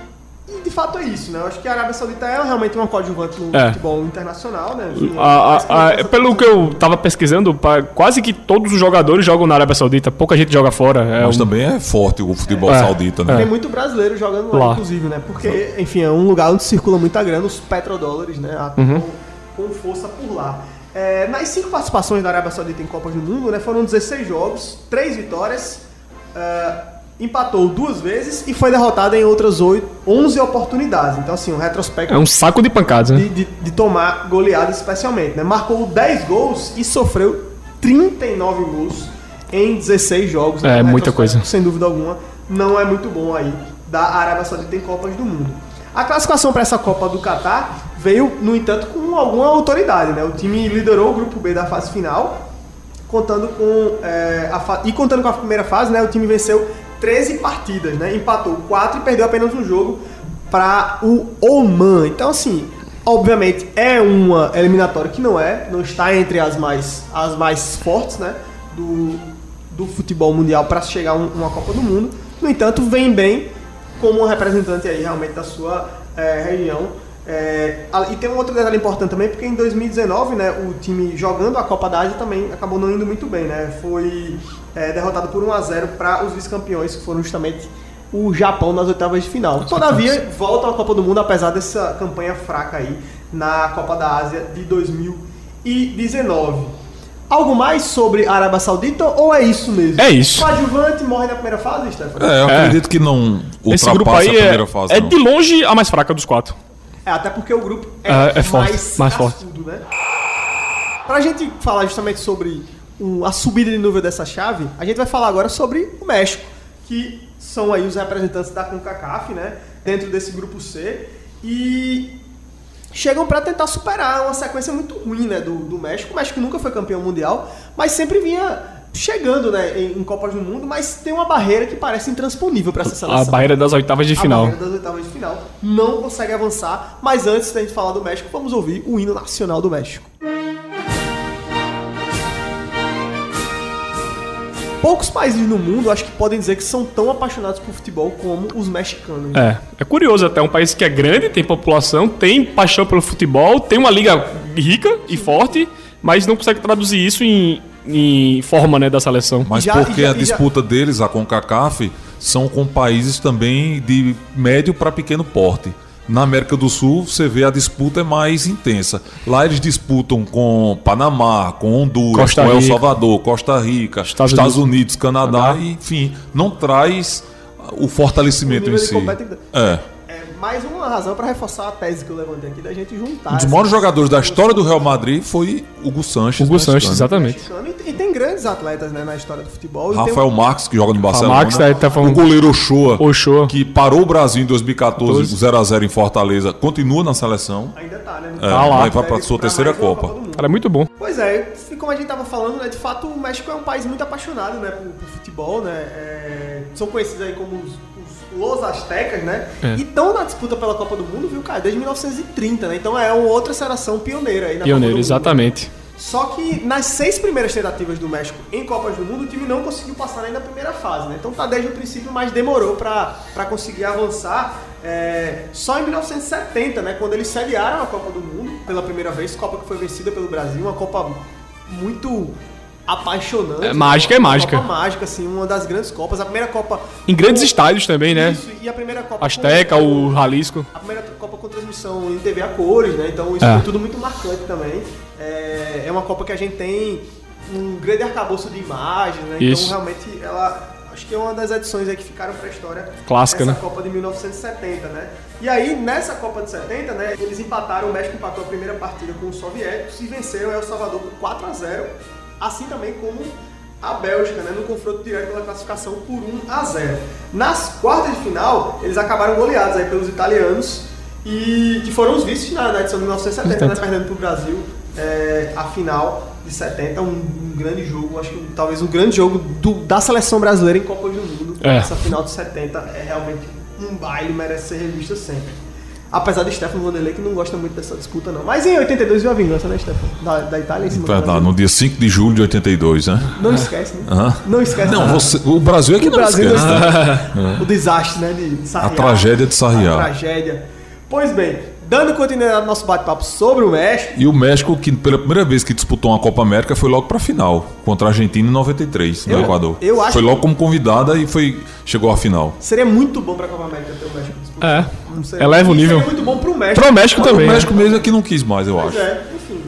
de fato é isso, né? Eu acho que a Arábia Saudita é realmente uma coadjuvante no É. futebol internacional, né? A- a- a- essa pelo que eu tava pesquisando, quase que todos os jogadores jogam na Arábia Saudita, pouca gente joga fora. É Mas um- também é forte o futebol É. saudita, Tem né? muito brasileiro jogando lá, Lá. inclusive, né? Porque, enfim, é um lugar onde circula muita grana, os petrodólares, né? Atuam com força por lá. É, nas cinco participações da Arábia Saudita em Copas do Mundo, né? Foram 16 jogos, 3 vitórias, é, empatou duas vezes e foi derrotado em outras 8, 11 oportunidades. Então, assim, um retrospecto É um saco de pancadas, né? de, de- de tomar goleadas especialmente, né? Marcou 10 gols e sofreu 39 gols em 16 jogos. É, Um muita coisa. Sem dúvida alguma, não é muito bom aí da Arábia Saudita em Copas do Mundo. A classificação para essa Copa do Catar veio, no entanto, com alguma autoridade, né? O time liderou o grupo B da fase final, contando com é, a e contando com a primeira fase, né? O time venceu 13 partidas, né? Empatou 4 e perdeu apenas um jogo para o Oman. Então, assim, obviamente é uma eliminatória que não é, não está entre as mais as mais fortes, né? Do, do futebol mundial para chegar a um- uma Copa do Mundo. No entanto, vem bem como um representante aí realmente da sua é, região. É, e tem um outro detalhe importante também, porque em 2019, né, o time jogando a Copa da Ásia também acabou não indo muito bem, né? Foi é, derrotado por 1 a 0 para os vice-campeões, que foram justamente o Japão nas oitavas de final. Todavia, volta à Copa do Mundo, apesar dessa campanha fraca aí na Copa da Ásia de 2019. Algo mais sobre a Arábia Saudita ou é isso mesmo? É isso. O adjuvante morre na primeira fase, Stefano? É, eu É. acredito que não Esse grupo ultrapassa aí a é, primeira fase. é não. de longe a mais fraca dos quatro. É, até porque o grupo é, É, é forte, mais, mais forte. né? Pra gente falar justamente sobre um- a subida de nível dessa chave, a gente vai falar agora sobre o México, que são aí os representantes da CONCACAF, né? Dentro desse grupo C. E chegam pra tentar superar uma sequência muito ruim, né? Do, do México. O México nunca foi campeão mundial, mas sempre vinha chegando, né? Em, em Copas do Mundo, mas tem uma barreira que parece intransponível pra essa seleção A barreira das oitavas de a final. barreira das oitavas de final. Não consegue avançar. Mas antes da gente falar do México, vamos ouvir o hino nacional do México. Poucos países no mundo acho que podem dizer que são tão apaixonados por futebol como os mexicanos. É, é curioso até, um país que é grande, tem população, tem paixão pelo futebol, tem uma liga rica e forte, mas não consegue traduzir isso em, em forma né, da seleção. Mas Já- porque já- a e já- disputa deles, a CONCACAF, são com países também de médio para pequeno porte. Na América do Sul, você vê a disputa é mais intensa. Lá eles disputam com Panamá, com Honduras, Costa com El Rica. Salvador, Costa Rica, Estados Estados, Unidos. Unidos, Canadá, e, enfim, não traz o fortalecimento O em si. É. Mais uma razão para reforçar a tese que eu levantei aqui da gente juntar. Um dos maiores jogadores da história do Real Madrid foi Hugo Sanches. Hugo mexicano. Sanches, exatamente. mexicano. E, e tem grandes atletas né, na história do futebol. Rafael Marques, que joga no Barcelona. Marques tá- tá falando- O goleiro Ochoa, Ochoa. que parou o Brasil em 2014, 0x0 em Fortaleza, continua na seleção. Ainda tá, né? É, Tá lá. vai pra, pra sua terceira Copa. Mundo. Cara, é muito bom. Pois é, e como a gente tava falando, né, de fato o México é um país muito apaixonado, né, por, por futebol, né, é, são conhecidos aí como Los Aztecas, né, É. e estão na disputa pela Copa do Mundo, viu, cara, desde 1930, né, então é uma outra seleção pioneira aí na Pioneiro, Copa do Mundo. exatamente. Só que nas seis primeiras tentativas do México em Copas do Mundo, o time não conseguiu passar nem na primeira fase, né? Então tá desde o princípio, mas demorou pra pra conseguir avançar. É, só em 1970, né? Quando eles sediaram a Copa do Mundo pela primeira vez, Copa que foi vencida pelo Brasil, uma Copa muito apaixonante. É, mágica é uma mágica. Copa mágica, assim, uma das grandes Copas. A primeira Copa... Em grandes com- estádios também, né? Isso, e a primeira Copa... Azteca, com- o Jalisco. a primeira Copa com transmissão em TV a cores, né? Então isso É. foi tudo muito marcante também. É, é uma Copa que a gente tem um grande arcabouço de imagens, né? Isso. Então realmente ela. Acho que é uma das edições aí que ficaram pra história. Clássica, né? Copa de 1970, né? E aí, nessa Copa de 70, né? Eles empataram, o México empatou a primeira partida com os soviéticos e venceram El Salvador por 4 a 0 assim também como a Bélgica, né, no confronto direto pela classificação por 1 a 0. Nas quartas de final, eles acabaram goleados aí pelos italianos e que foram os vices na, na edição de 1970, né, perdendo para o Brasil é, a final de 70, um, um grande jogo, acho que talvez o grande jogo do- da seleção brasileira em Copa do Mundo. É. Essa final de 70 é realmente um baile, merece ser revista sempre. Apesar de Stefano Vanderlei, que não gosta muito dessa disputa, não. Mas em 82 veio a vingança, né, Stefano? Da, da Itália em cima Verdade, Brasil. no dia 5 de julho de 82, né? Não esquece, né? Hã? Não esquece. Não, nada. você, o Brasil é que O não Brasil não esquece. esquece. [laughs] O desastre, né? De, Sarriá. A tragédia de Sarriá. A tragédia. Pois bem, dando continuidade ao nosso bate-papo sobre o México, E o México, que pela primeira vez que disputou uma Copa América, foi logo pra final, contra a Argentina em 93, no Eu- Equador. eu acho foi logo que- como convidada e foi, chegou à final. seria muito bom pra Copa América ter o México disputando. É. Não seria- Eleva o e nível. Seria muito bom pro México. Pro México também. o né? México mesmo é que não quis mais, eu Pois acho. é, enfim,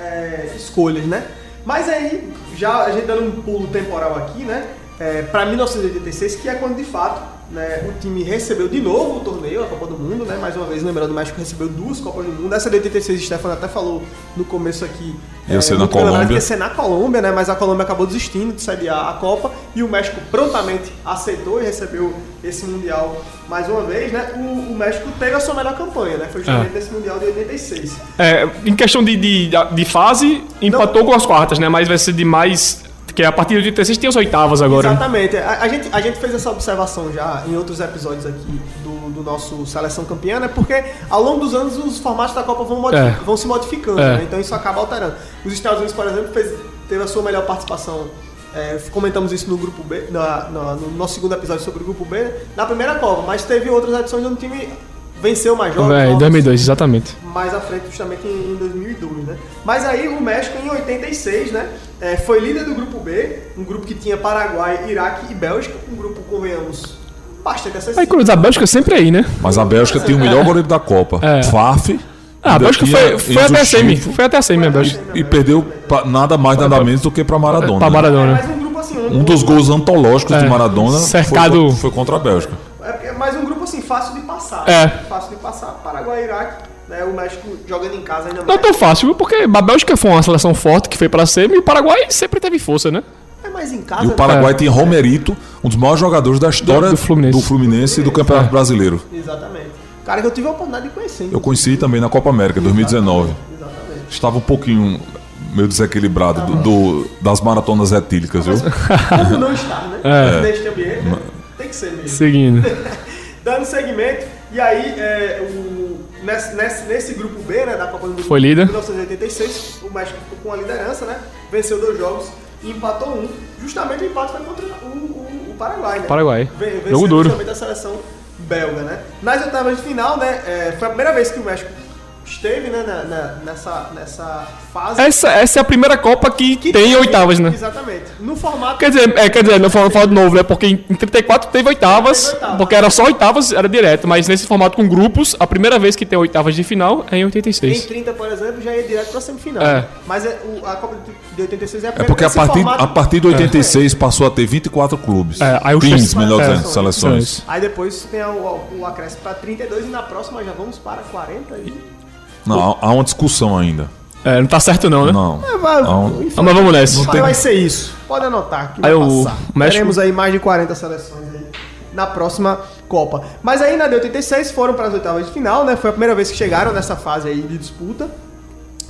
é, escolhas, né? Mas aí, já a gente dando um pulo temporal aqui, né? É, para 1986, que é quando de fato né, o time recebeu de novo o torneio, a Copa do Mundo, né? Mais uma vez, lembrando, o México recebeu duas Copas do Mundo. Essa de 86, o Stefano até falou no começo aqui. Ia ser na Colômbia. que Ia ser na Colômbia, né? Mas a Colômbia acabou desistindo de sediar a Copa e o México prontamente aceitou e recebeu esse Mundial mais uma vez, né? O, o México teve a sua melhor campanha, né? Foi justamente É. nesse Mundial de 86. É, em questão de, de, de fase, empatou com as quartas, né? Mas vai ser de mais. Que a partir de 86 tem as oitavas agora. Exatamente. A, a gente, a gente fez essa observação já em outros episódios aqui do, do nosso Seleção Campeã, né? Porque ao longo dos anos os formatos da Copa vão, modifi- É. vão se modificando, É. né? Então isso acaba alterando. Os Estados Unidos, por exemplo, fez- teve a sua melhor participação. é, comentamos isso no grupo B, na- na- no nosso segundo episódio sobre o grupo B, né? na primeira Copa, mas teve outras edições onde o time venceu mais jogos. É, em jogos 2002, exatamente. mais à frente, justamente em, em 2002, né? Mas aí o México em 86, né? é, foi líder do grupo B, um grupo que tinha Paraguai, Iraque e Bélgica, um grupo, convenhamos, bastante Aí acessível. Cruz, a Bélgica sempre aí, né? Mas a Bélgica tinha o melhor goleiro da Copa, É. Faf. Ah, a Bélgica foi, foi até a semi. Foi até a semi, a Bélgica. E perdeu pra nada mais, nada menos do que pra Maradona. Pra né? É, Maradona. mas um grupo assim, Um dos gols antológicos É. de Maradona Cercado- foi, foi contra a Bélgica. É, porque- mas um grupo assim, fácil de passar. É. Fácil de passar. Paraguai, Iraque, né? O México jogando em casa ainda Não mais. tão fácil, porque a Bélgica foi uma seleção forte que foi pra semi e o Paraguai sempre teve força, né? É mais em casa. E o né? Paraguai tinha Romerito, um dos maiores jogadores da história Do- do Fluminense. do Fluminense e do Campeonato É. Brasileiro. Exatamente. Cara que eu tive a oportunidade de conhecer. hein? Eu conheci também na Copa América, 2019. Exatamente. Estava um pouquinho meio desequilibrado do, do- das maratonas etílicas, viu? [laughs] Como não estar, né? É. Neste ambiente, né? tem que ser mesmo. Seguindo. [laughs] dando segmento. E aí, é, o, nesse, nesse, nesse grupo B né, da Copa do Mundo Foi líder. de 1986, o México ficou com a liderança, né? Venceu dois jogos e empatou um. Justamente o empate foi contra o, o- o Paraguai, né? Paraguai. Ven- venceu Jogo duro. justamente a seleção belga, né? Nas oitavas de final, né? é, foi a primeira vez que o México esteve né, na- na- nessa, nessa fase. Essa, essa é a primeira Copa que, que tem teve- oitavas, né? Exatamente. No formato Quer dizer, é, quer dizer, não falo, falo de novo, né? Porque em em 34 teve oitavas, Teve oitavas. porque era só oitavas, era direto, mas nesse formato com grupos, a primeira vez que tem oitavas de final é em Em 86. 30, por exemplo, já ia direto pra semifinal. É. Mas é, o- a Copa de 86 é a É primeira porque a partir, formato- a partir de 86 passou a ter 24 clubes. É, aí o Teams, Chelsea- melhor é, dizendo, seleções. seleções. Aí depois tem o, o, o acréscimo para 32 e na próxima já vamos para 40 e... Não, há há uma discussão ainda. É, não tá certo não, né? Não. É, vai, Não. enfim, Ah, mas vamos nessa. vai, vai ser isso. Pode anotar que vai Aí o passar. México- Teremos aí mais de 40 seleções aí na próxima Copa. Mas aí na de 86 foram para as oitavas de final, né? Foi a primeira vez que chegaram nessa fase aí de disputa.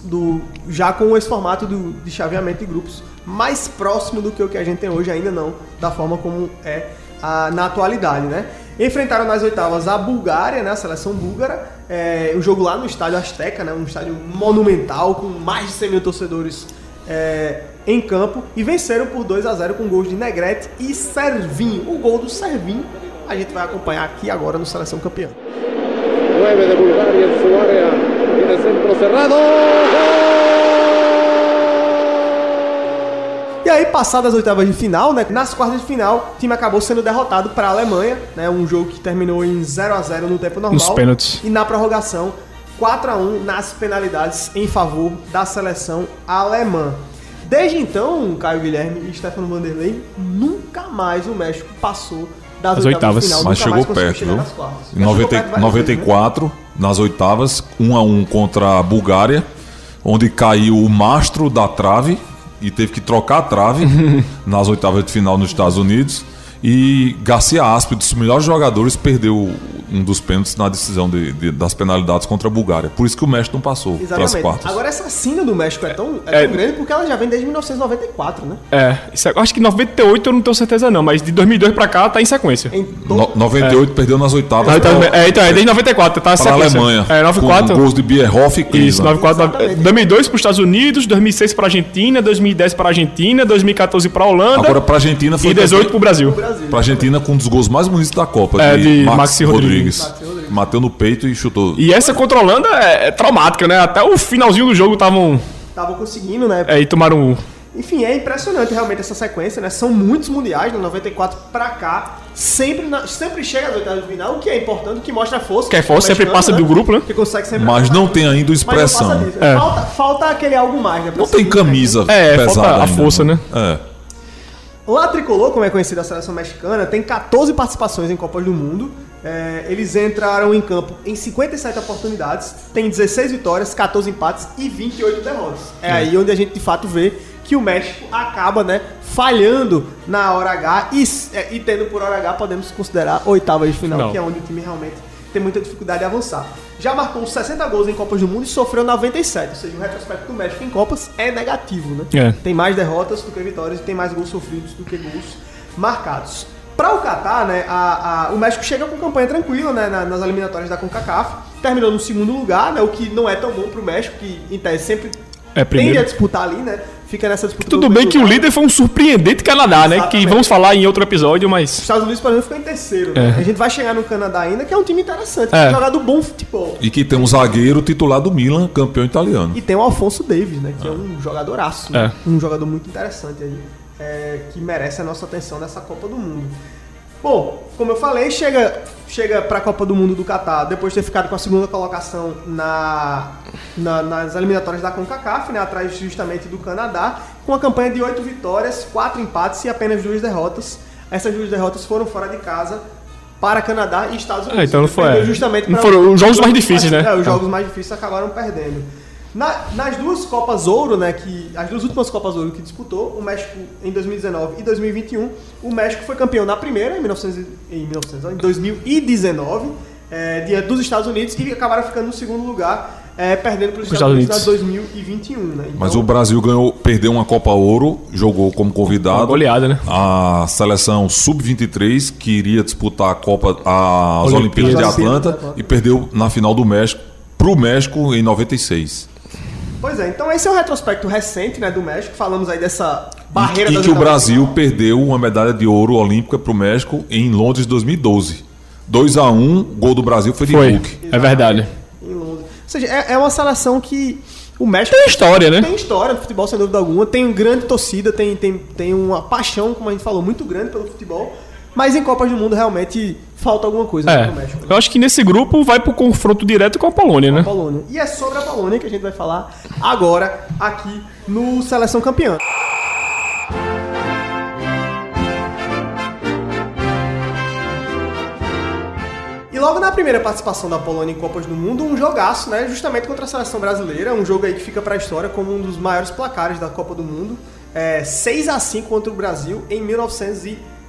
Do, já com esse formato do, de chaveamento de grupos mais próximo do que o que a gente tem hoje, ainda não da forma como é a- na atualidade, né? Enfrentaram nas oitavas a Bulgária, né? A seleção búlgara. É, o jogo lá no estádio Azteca, né? Um estádio monumental com mais de 100 mil torcedores é, em campo e venceram por 2 a 0 com gols de Negrete e Servinho. O gol do Servinho a gente vai acompanhar aqui agora no Seleção Campeã. 9 de Bulgaria en su área. Tiene centro cerrado. E aí, passadas as oitavas de final, né? Nas quartas de final, o time acabou sendo derrotado para a Alemanha, né? Um jogo que terminou em 0 a 0 no tempo normal. Nos pênaltis. E na prorrogação, 4 a 1 nas penalidades em favor da seleção alemã. Desde então, Caio Guilherme e Stefano Vanderlei, nunca mais o México passou das As oitavas, final. Mas chegou perto, viu? Em Já chegou 90, perto várias vezes, né? 94, nas oitavas, 1 a 1 contra a Bulgária, onde caiu o mastro da trave e teve que trocar a trave [laughs] nas oitavas de final nos Estados Unidos. E Garcia Aspe, dos melhores jogadores, perdeu um dos pênaltis na decisão de- de- das penalidades contra a Bulgária. Por isso que o México não passou para as Exatamente. quartas. Agora essa sina do México é tão, é É. tão grande porque ela já vem desde 1994, né? É, isso é- acho que 98 eu não tenho certeza não, mas de 2002 pra cá tá em sequência. Em No, todo... 98 perdeu nas oitavas Ah, então, para é, então, é desde 94, tá em a sequência. Alemanha. É, Com 94. gols de Bierhoff e Isso, Klinsmann. 94, Exatamente. 2002 para os Estados Unidos, 2006 para Argentina, 2010 para Argentina, 2014 para Holanda Agora para a Argentina foi e 18 para o Brasil. Para a Argentina com um dos gols mais bonitos da Copa, É, de Maxi Maxi Rodrigues. Rodrigues. Bateu no peito e chutou. E essa contra a Holanda é, é traumática, né? Até o finalzinho do jogo estavam. Estavam conseguindo, né? É, e tomaram. um. Enfim, é impressionante realmente essa sequência, né? São muitos mundiais, de 94 pra cá. Sempre, na- sempre chega às oitavas de final, o que é importante, que mostra a força. Que é força, O sempre passa do grupo, né? Que consegue sempre Mas não tem ainda expressão. disso. É. Falta, falta aquele algo mais, né? pra Não tem seguir, camisa É, pesada falta a ainda, força, né? É. Lá Tricolor, como é conhecida a seleção mexicana, tem 14 participações em Copas do Mundo. É, eles entraram em campo em 57 oportunidades, tem 16 vitórias, 14 empates e 28 derrotas. É, aí onde a gente de fato vê que o México acaba né, falhando na hora H e, é, e tendo por hora H podemos considerar oitavas de final, Não. que é onde o time realmente tem muita dificuldade de avançar. Já marcou 60 gols em Copas do Mundo e sofreu 97, ou seja, o retrospecto do México em Copas é negativo, né? É. Tem mais derrotas do que vitórias e tem mais gols sofridos do que gols marcados. Para o Catar, né, a- a- o México chega com campanha tranquila né, na- nas eliminatórias da CONCACAF, terminou no segundo lugar, né, o que não é tão bom para o México, que em tese sempre É, primeiro. tende a disputar ali, né? Fica nessa disputa. Tudo bem que o lugar. líder foi um surpreendente Canadá, né? Que Exatamente. vamos falar em outro episódio, Os mas. Estados Unidos, por exemplo, ficou em terceiro. né? É. A gente vai chegar no Canadá ainda, que é um time interessante, É. é. jogador bom futebol. E que tem um zagueiro titular do Milan, campeão italiano. E tem o Alfonso Davis, né? Que é um jogadoraço. né? É. Um jogador muito interessante aí. É, que merece a nossa atenção nessa Copa do Mundo. Bom, como eu falei, chega, chega para a Copa do Mundo do Catar depois de ter ficado com a segunda colocação na, na- nas eliminatórias da CONCACAF, né, atrás justamente do Canadá, com uma campanha de oito vitórias, quatro empates e apenas duas derrotas. Essas duas derrotas foram fora de casa para Canadá e Estados Unidos. É, então não foi- Perdeu justamente não foram os jogos mais difíceis, né? É, os jogos mais difíceis acabaram perdendo. Na- nas duas Copas Ouro, né, que as duas últimas Copas Ouro que disputou, o México em 2019 e 2021, o México foi campeão na primeira em 1900, e- em, 1900, ó, em 2019, é, diante dos Estados Unidos e acabaram ficando no segundo lugar, é, perdendo para os Estados, Estados Unidos, na 2021, né? Mas Então, o Brasil ganhou, perdeu uma Copa Ouro, jogou como convidado. Uma goleada, né? A seleção sub-23 que iria disputar a Copa, as Olimpíadas de Olimpíadas. Atlanta e perdeu na final do México pro México em 96. Pois é, então esse é o retrospecto recente, né, do México. Falamos aí dessa barreira e das que o Brasil final. perdeu uma medalha de ouro olímpica pro México em Londres 2012. 2 a 1 gol do Brasil foi de Foi. Hulk. É verdade. em Londres. Ou seja, é, é uma seleção que o México Tem história, né? tem história do futebol, sem dúvida alguma. Tem grande torcida, tem, tem, tem uma paixão, como a gente falou, muito grande pelo futebol. Mas em Copas do Mundo realmente falta alguma coisa né, É. México. Eu acho que nesse grupo vai pro confronto direto com a Polônia, né? Polônia. E é sobre a Polônia que a gente vai falar agora aqui no Seleção Campeã. E logo na primeira participação da Polônia em Copas do Mundo, um jogaço, né? Justamente contra a seleção brasileira. Um jogo aí que fica pra história como um dos maiores placares da Copa do Mundo. É, 6 a 5 contra o Brasil em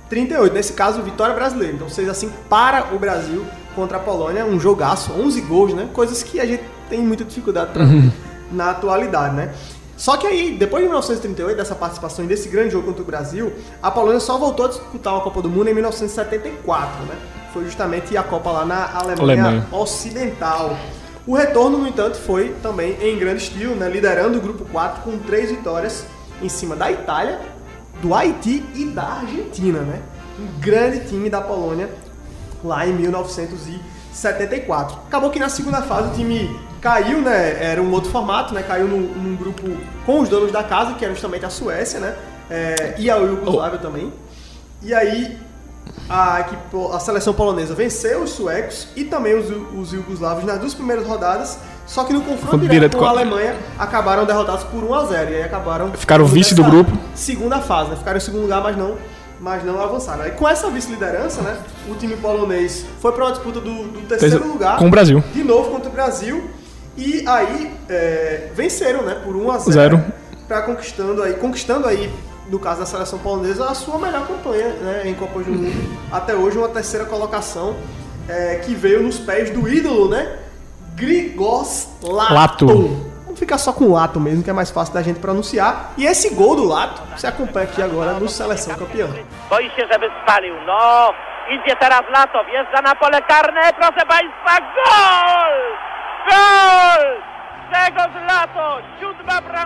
1938. Nesse caso, vitória brasileira. Então 6 a 5 para o Brasil contra a Polônia. Um jogaço, 11 gols, né? Coisas que a gente tem muita dificuldade pra ver na atualidade, né? Só que aí, depois de 1938, dessa participação e desse grande jogo contra o Brasil, a Polônia só voltou a disputar uma Copa do Mundo em 1974, né? Foi justamente a Copa lá na Alemanha, Alemanha. Ocidental. O retorno, no entanto, foi também em grande estilo, né? Liderando o grupo 4 com três vitórias em cima da Itália, do Haiti e da Argentina, né? Um grande time da Polônia lá em 1974. Acabou que na segunda fase o time caiu, né? Era um outro formato, né? Caiu num, num grupo com os donos da casa, que era justamente a Suécia, né? É, e a Iugoslávia também. E aí a, equipe, a seleção polonesa venceu os suecos e também os, os nas duas primeiras rodadas. Só que no confronto direto, direto com a Alemanha, acabaram derrotados por 1 a 0 E aí acabaram. Ficaram vice do grupo. Segunda fase, né? Ficaram em segundo lugar, mas não, mas não avançaram. E com essa vice-liderança, né? O time polonês foi para uma disputa do, do terceiro lugar. com o Brasil. De novo contra o Brasil. E aí é, venceram, né? Por 1 a 0 Zero. Pra conquistando aí, conquistando aí no caso da seleção polonesa, a sua melhor campanha né, em Copas do Mundo. Até hoje, uma terceira colocação é, que veio nos pés do ídolo, né? Grigos Lato. Lato. Vamos ficar só com o Lato mesmo, que é mais fácil da gente pronunciar. E esse gol do Lato, você acompanha aqui agora no Seleção Campeã. Boi się, żeby spalił. No, idzie teraz Lato, wjeżdża na pole karne, proszę Państwa, gol! Gol!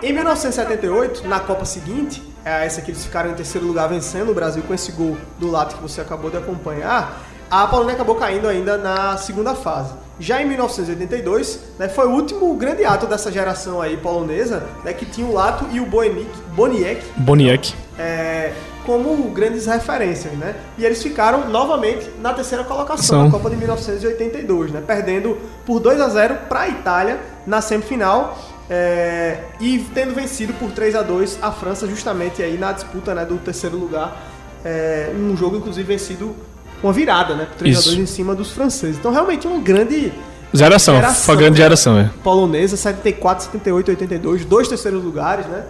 Em 1978, na Copa seguinte, é essa que eles ficaram em terceiro lugar vencendo o Brasil com esse gol do Lato que você acabou de acompanhar, a Polônia acabou caindo ainda na segunda fase. Já em 1982, né, foi o último grande ato dessa geração aí polonesa, né, que tinha o Lato e o Boniek, Boniek Boniek. é, como grandes referências, né? E eles ficaram novamente na terceira colocação São. na Copa de 1982, né? Perdendo por 2 a 0 para a Itália na semifinal é, e tendo vencido por 3 a 2 a França justamente aí na disputa né, do terceiro lugar. É, um jogo inclusive vencido uma virada, né? Por 3 a Isso. 2 em cima dos franceses. Então realmente uma grande Geração. Foi a grande geração, é. polonesa, 74, 78, 82, dois terceiros lugares, né?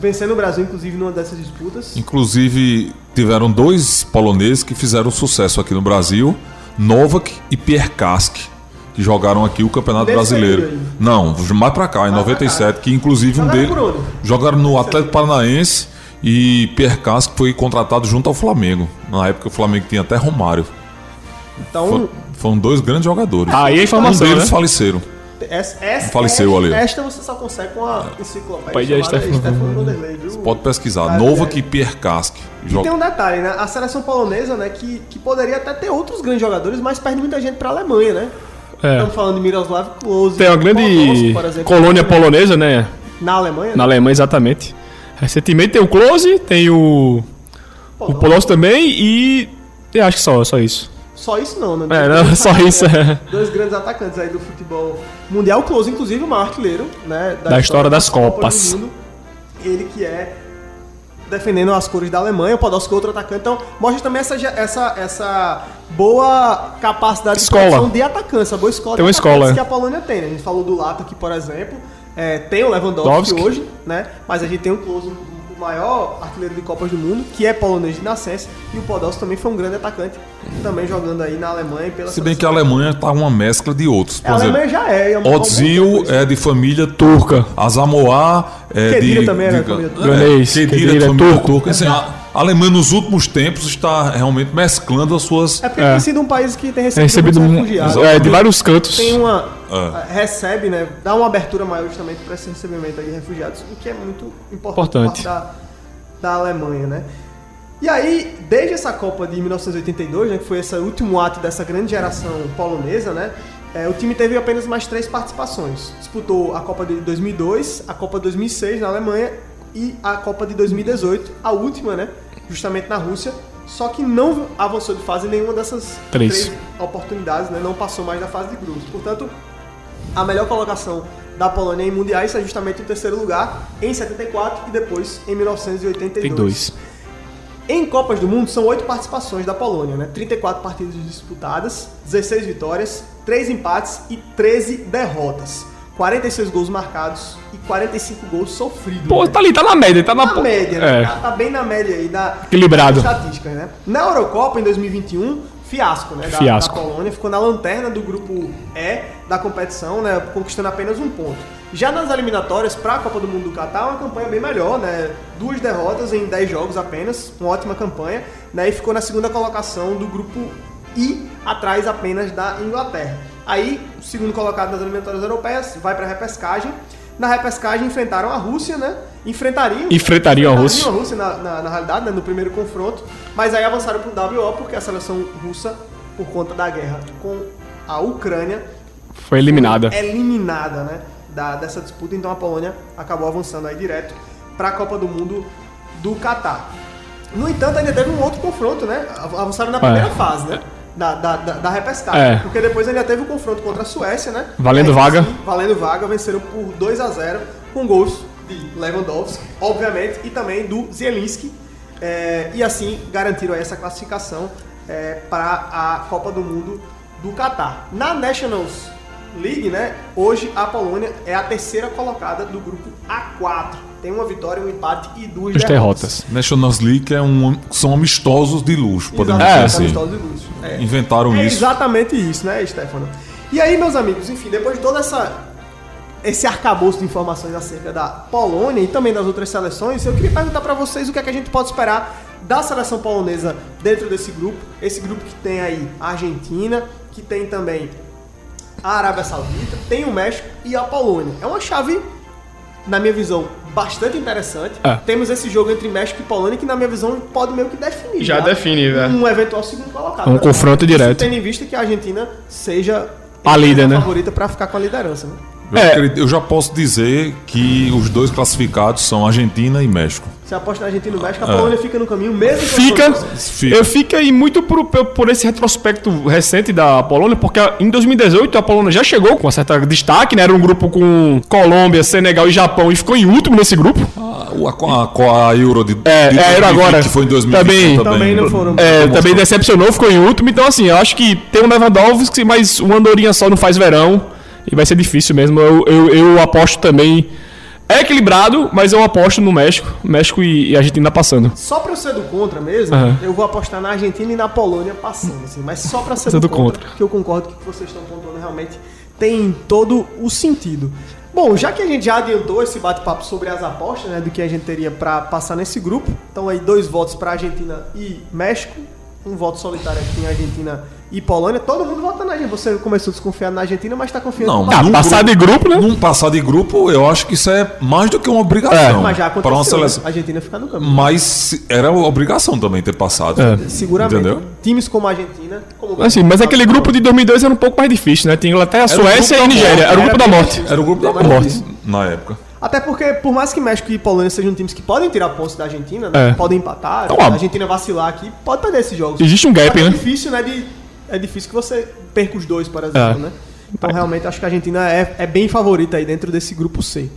Vencendo o Brasil, inclusive, numa dessas disputas. Inclusive, tiveram dois poloneses que fizeram sucesso aqui no Brasil, Novak e Pierre Kask, que jogaram aqui o Campeonato Desse Brasileiro. Não, mais pra cá, em Mais pra 97, que inclusive um deles jogaram no Atlético Paranaense e Pierre Kask foi contratado junto ao Flamengo. Na época o Flamengo tinha até Romário. Então, Fo- Foram dois grandes jogadores. Tá aí a informação, um deles né? faleceram. essa, essa, Faleceu ali. Esta você só consegue com a enciclopédia Stefano. Vanderlei, viu? Pode pesquisar. Ah, Novak é. e Pierre Kask. E tem um detalhe, né? A seleção polonesa, né, que, que poderia até ter outros grandes jogadores, mas perde muita gente pra Alemanha, né? É. Estamos falando de Miroslav Klose. Tem uma grande exemplo, colônia polonesa, né? Na Alemanha, Na né? Alemanha, exatamente. Recentemente tem o Close, tem o. O Podolski também e. Eu acho que só, só isso. Só isso não, né? É, não, só isso, é. Dois grandes atacantes aí do futebol mundial. O Klose, inclusive, o maior artilheiro, né? Da história das Copas. do mundo. Ele que é defendendo as cores da Alemanha, o Podolski é outro atacante. Então, mostra também essa, essa, essa boa capacidade Escola. de produção de boa escola Tem uma escola, é. que a Polônia tem. né? A gente falou do Lato aqui, por exemplo. É, tem o Lewandowski Lewandowski. hoje, né? Mas a gente tem o Klose, o maior artilheiro de Copas do Mundo, que é polonês de nascença. E o Podolski também foi um grande atacante, também jogando aí na Alemanha. Pela Se bem que a. Alemanha tá uma mescla de outros. Por A exemplo, Alemanha já é. Odzil tempo é de família turca. Azamoah é Kedira de. também era de- de família turca. é, Kedira Kedira de é família turco. turca. Assim, a a Alemanha nos últimos tempos está realmente mesclando as suas. É porque É. tem sido um país que tem recebido, recebido muitos mu- refugiados. é, de vários cantos. Tem uma. É. Recebe, né? Dá uma abertura maior justamente para esse recebimento aí de refugiados, o que é muito importante, Importante. por parte da, da Alemanha, né? E aí, desde essa Copa de 1982, né, que foi esse último ato dessa grande geração polonesa, né? é, o time teve apenas mais três participações. Disputou a Copa de 2002, a Copa de 2006 na Alemanha e a Copa de 2018, a última, né? Justamente na Rússia. Só que não avançou de fase nenhuma dessas Três. oportunidades, né? Não passou mais da fase de grupos. Portanto, a melhor colocação da Polônia em mundiais é justamente o terceiro lugar em 74 e depois em 1982. Tem dois. Em Copas do Mundo são oito participações da Polônia, né? 34 partidas disputadas, 16 vitórias, 3 empates e 13 derrotas. 46 gols marcados e 45 gols sofridos. Pô, né? tá ali, tá na média, tá na. na média, né? É. Tá, tá bem na média aí da Equilibrado. das estatísticas, né? Na Eurocopa em 2021, fiasco, né? Da, Fiasco. da Polônia ficou na lanterna do grupo E da competição, né? Conquistando apenas um ponto. Já nas eliminatórias para a Copa do Mundo do Catar, uma campanha bem melhor, né? Duas derrotas em 10 jogos apenas, uma ótima campanha, né? E ficou na segunda colocação do grupo I, atrás apenas da Inglaterra. Aí, o segundo colocado nas eliminatórias europeias vai para a repescagem. Na repescagem enfrentaram a Rússia, né? Enfrentariam Enfrentariam a Rússia. a Rússia na, na, na realidade, né, no primeiro confronto, mas aí avançaram pro WO porque a seleção russa, por conta da guerra com a Ucrânia, Foi eliminada. eliminada né, da, dessa disputa, então a Polônia acabou avançando aí direto para a Copa do Mundo do Catar. No entanto, ainda teve um outro confronto, né? Av- Avançaram na primeira É. fase, né? Da, da, da, da repescagem. É. Porque depois ainda teve o confronto contra a Suécia, né? Valendo Aí, vaga. sim, valendo vaga, venceram por 2 a 0 com gols de Lewandowski, obviamente, e também do Zielinski. É, e assim garantiram essa classificação para a Copa do Mundo do Catar. Na Nationals, League, né? Hoje a Polônia é a terceira colocada do grupo A4. Tem uma vitória, um empate e duas As derrotas. Nations League é um, são amistosos de luxo, podemos Exatamente, dizer assim. amistosos de luxo. É. Inventaram É isso. exatamente isso, né, Stefano? E aí, meus amigos, enfim, depois de toda essa esse arcabouço de informações acerca da Polônia e também das outras seleções, eu queria perguntar pra vocês o que é que a gente pode esperar da seleção polonesa dentro desse grupo. Esse grupo que tem aí a Argentina, que tem também a Arábia Saudita, tem o México e a Polônia. É uma chave, na minha visão, bastante interessante. É. Temos esse jogo entre México e Polônia que, na minha visão, pode meio que definir. Já define, né? Um eventual segundo colocado. Um né? confronto Isso direto. Tendo em vista que a Argentina seja A líder, né? favorita pra ficar com a liderança, né? Eu, É. acredito- eu já posso dizer que os dois classificados são Argentina e México. Você aposta na Argentina e no México, a Polônia fica no caminho mesmo. com Fica, Fica. eu fico aí muito por, por- esse retrospecto recente da Polônia, porque em 2018 a Polônia já chegou com um certo destaque, né? Era um grupo com Colômbia, Senegal e Japão e ficou em último nesse grupo. A, a, a, a Euro de, É, de é, Euro 2020, agora. que foi em 2020 Também- também não foram- É, também decepcionou, ficou em último. Então, assim, eu acho que tem um Lewandowski, mas uma andorinha só não faz verão. E vai ser difícil mesmo. Eu, eu, eu aposto também. É equilibrado, mas eu aposto no México. México e, e Argentina passando. Só pra eu ser do contra mesmo, Aham. eu vou apostar na Argentina e na Polônia passando, assim. Mas só pra ser do do contra, contra. que eu concordo que o que vocês estão pontuando realmente tem todo o sentido. Bom, já que a gente já adiantou esse bate-papo sobre as apostas, né, do que a gente teria pra passar nesse grupo, então aí dois votos pra Argentina e México, um voto solitário aqui em Argentina e Polônia. Todo mundo vota na Argentina. Você começou desconfiando na Argentina, mas tá confiando Não, no num passar de grupo, né? Num passar de grupo, eu acho que isso é mais do que uma obrigação. Mas já para aconteceu. uma né? seleção. A Argentina ficar no caminho. Mas era obrigação também ter passado. É. Seguramente. Entendeu? Times como a Argentina, como Assim, mas aquele grupo de 2002 era um pouco mais difícil, né? Tinha Inglaterra, Era o Suécia e grupo da Nigéria. Era o grupo da morte. Era o grupo da morte na época. Até porque, por mais que México e Polônia sejam times que podem tirar pontos da Argentina, né? É. podem empatar, Então, a Argentina vacilar aqui, pode perder esses jogos. Existe um gap, que né? É difícil, né? De, é difícil que você perca os dois, por exemplo, É. né? Então, realmente, acho que a Argentina é, é bem favorita aí dentro desse grupo C.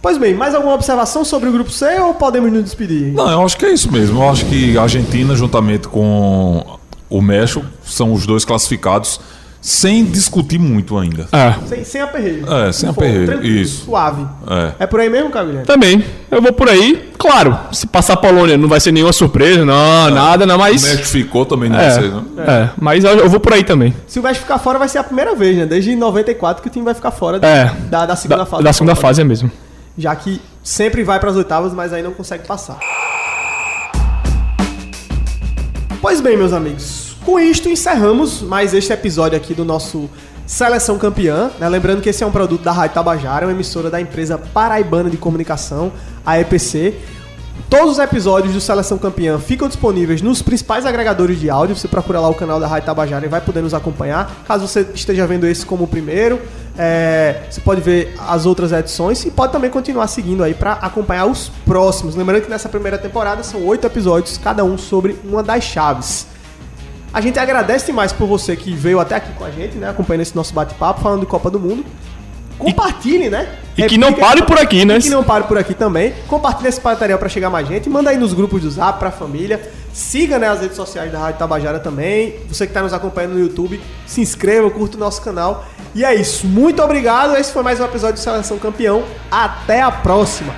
Pois bem, mais alguma observação sobre o grupo C ou podemos nos despedir? Não, eu acho que é isso mesmo. Eu acho que a Argentina, juntamente com o México, são os dois classificados sem discutir muito ainda. É. Sem, sem aperreio. É, sem For- aperreio, tranquilo, isso. Suave. É. É por aí mesmo, Caio? Também. Eu vou por aí. Claro, se passar a Polônia não vai ser nenhuma surpresa, não, nada, não, O mas. México ficou também, não É, sei, né? é, mas eu, eu vou por aí também. Se o México ficar fora, vai ser a primeira vez, né? Desde 94 que o time vai ficar fora É. da, da segunda Da, fase. da segunda fase é mesmo. já que sempre vai para as oitavas, mas aí não consegue passar. Pois bem, meus amigos, com isto encerramos mais este episódio aqui do nosso Seleção Campeã. né? Lembrando que esse é um produto da Rádio Tabajara, uma emissora da empresa paraibana de comunicação, a EPC. Todos os episódios do Seleção Campeã ficam disponíveis nos principais agregadores de áudio. Você procura lá o canal da Rádio Tabajara e vai poder nos acompanhar. Caso você esteja vendo esse como o primeiro, é, você pode ver as outras edições e pode também continuar seguindo aí para acompanhar os próximos. Lembrando que nessa primeira temporada são oito episódios, cada um sobre uma das chaves. A gente agradece demais por você que veio até aqui com a gente, né? Acompanhando esse nosso bate-papo, falando de Copa do Mundo. Compartilhe, né? e que não pare por aqui, né? E que não pare por aqui também. Compartilhe esse material para chegar mais gente. Manda aí nos grupos do Zap pra família. Siga né, as redes sociais da Rádio Tabajara também. Você que está nos acompanhando no YouTube, se inscreva, curta o nosso canal. E é isso. Muito obrigado. Esse foi mais um episódio de Seleção Campeão. Até a próxima.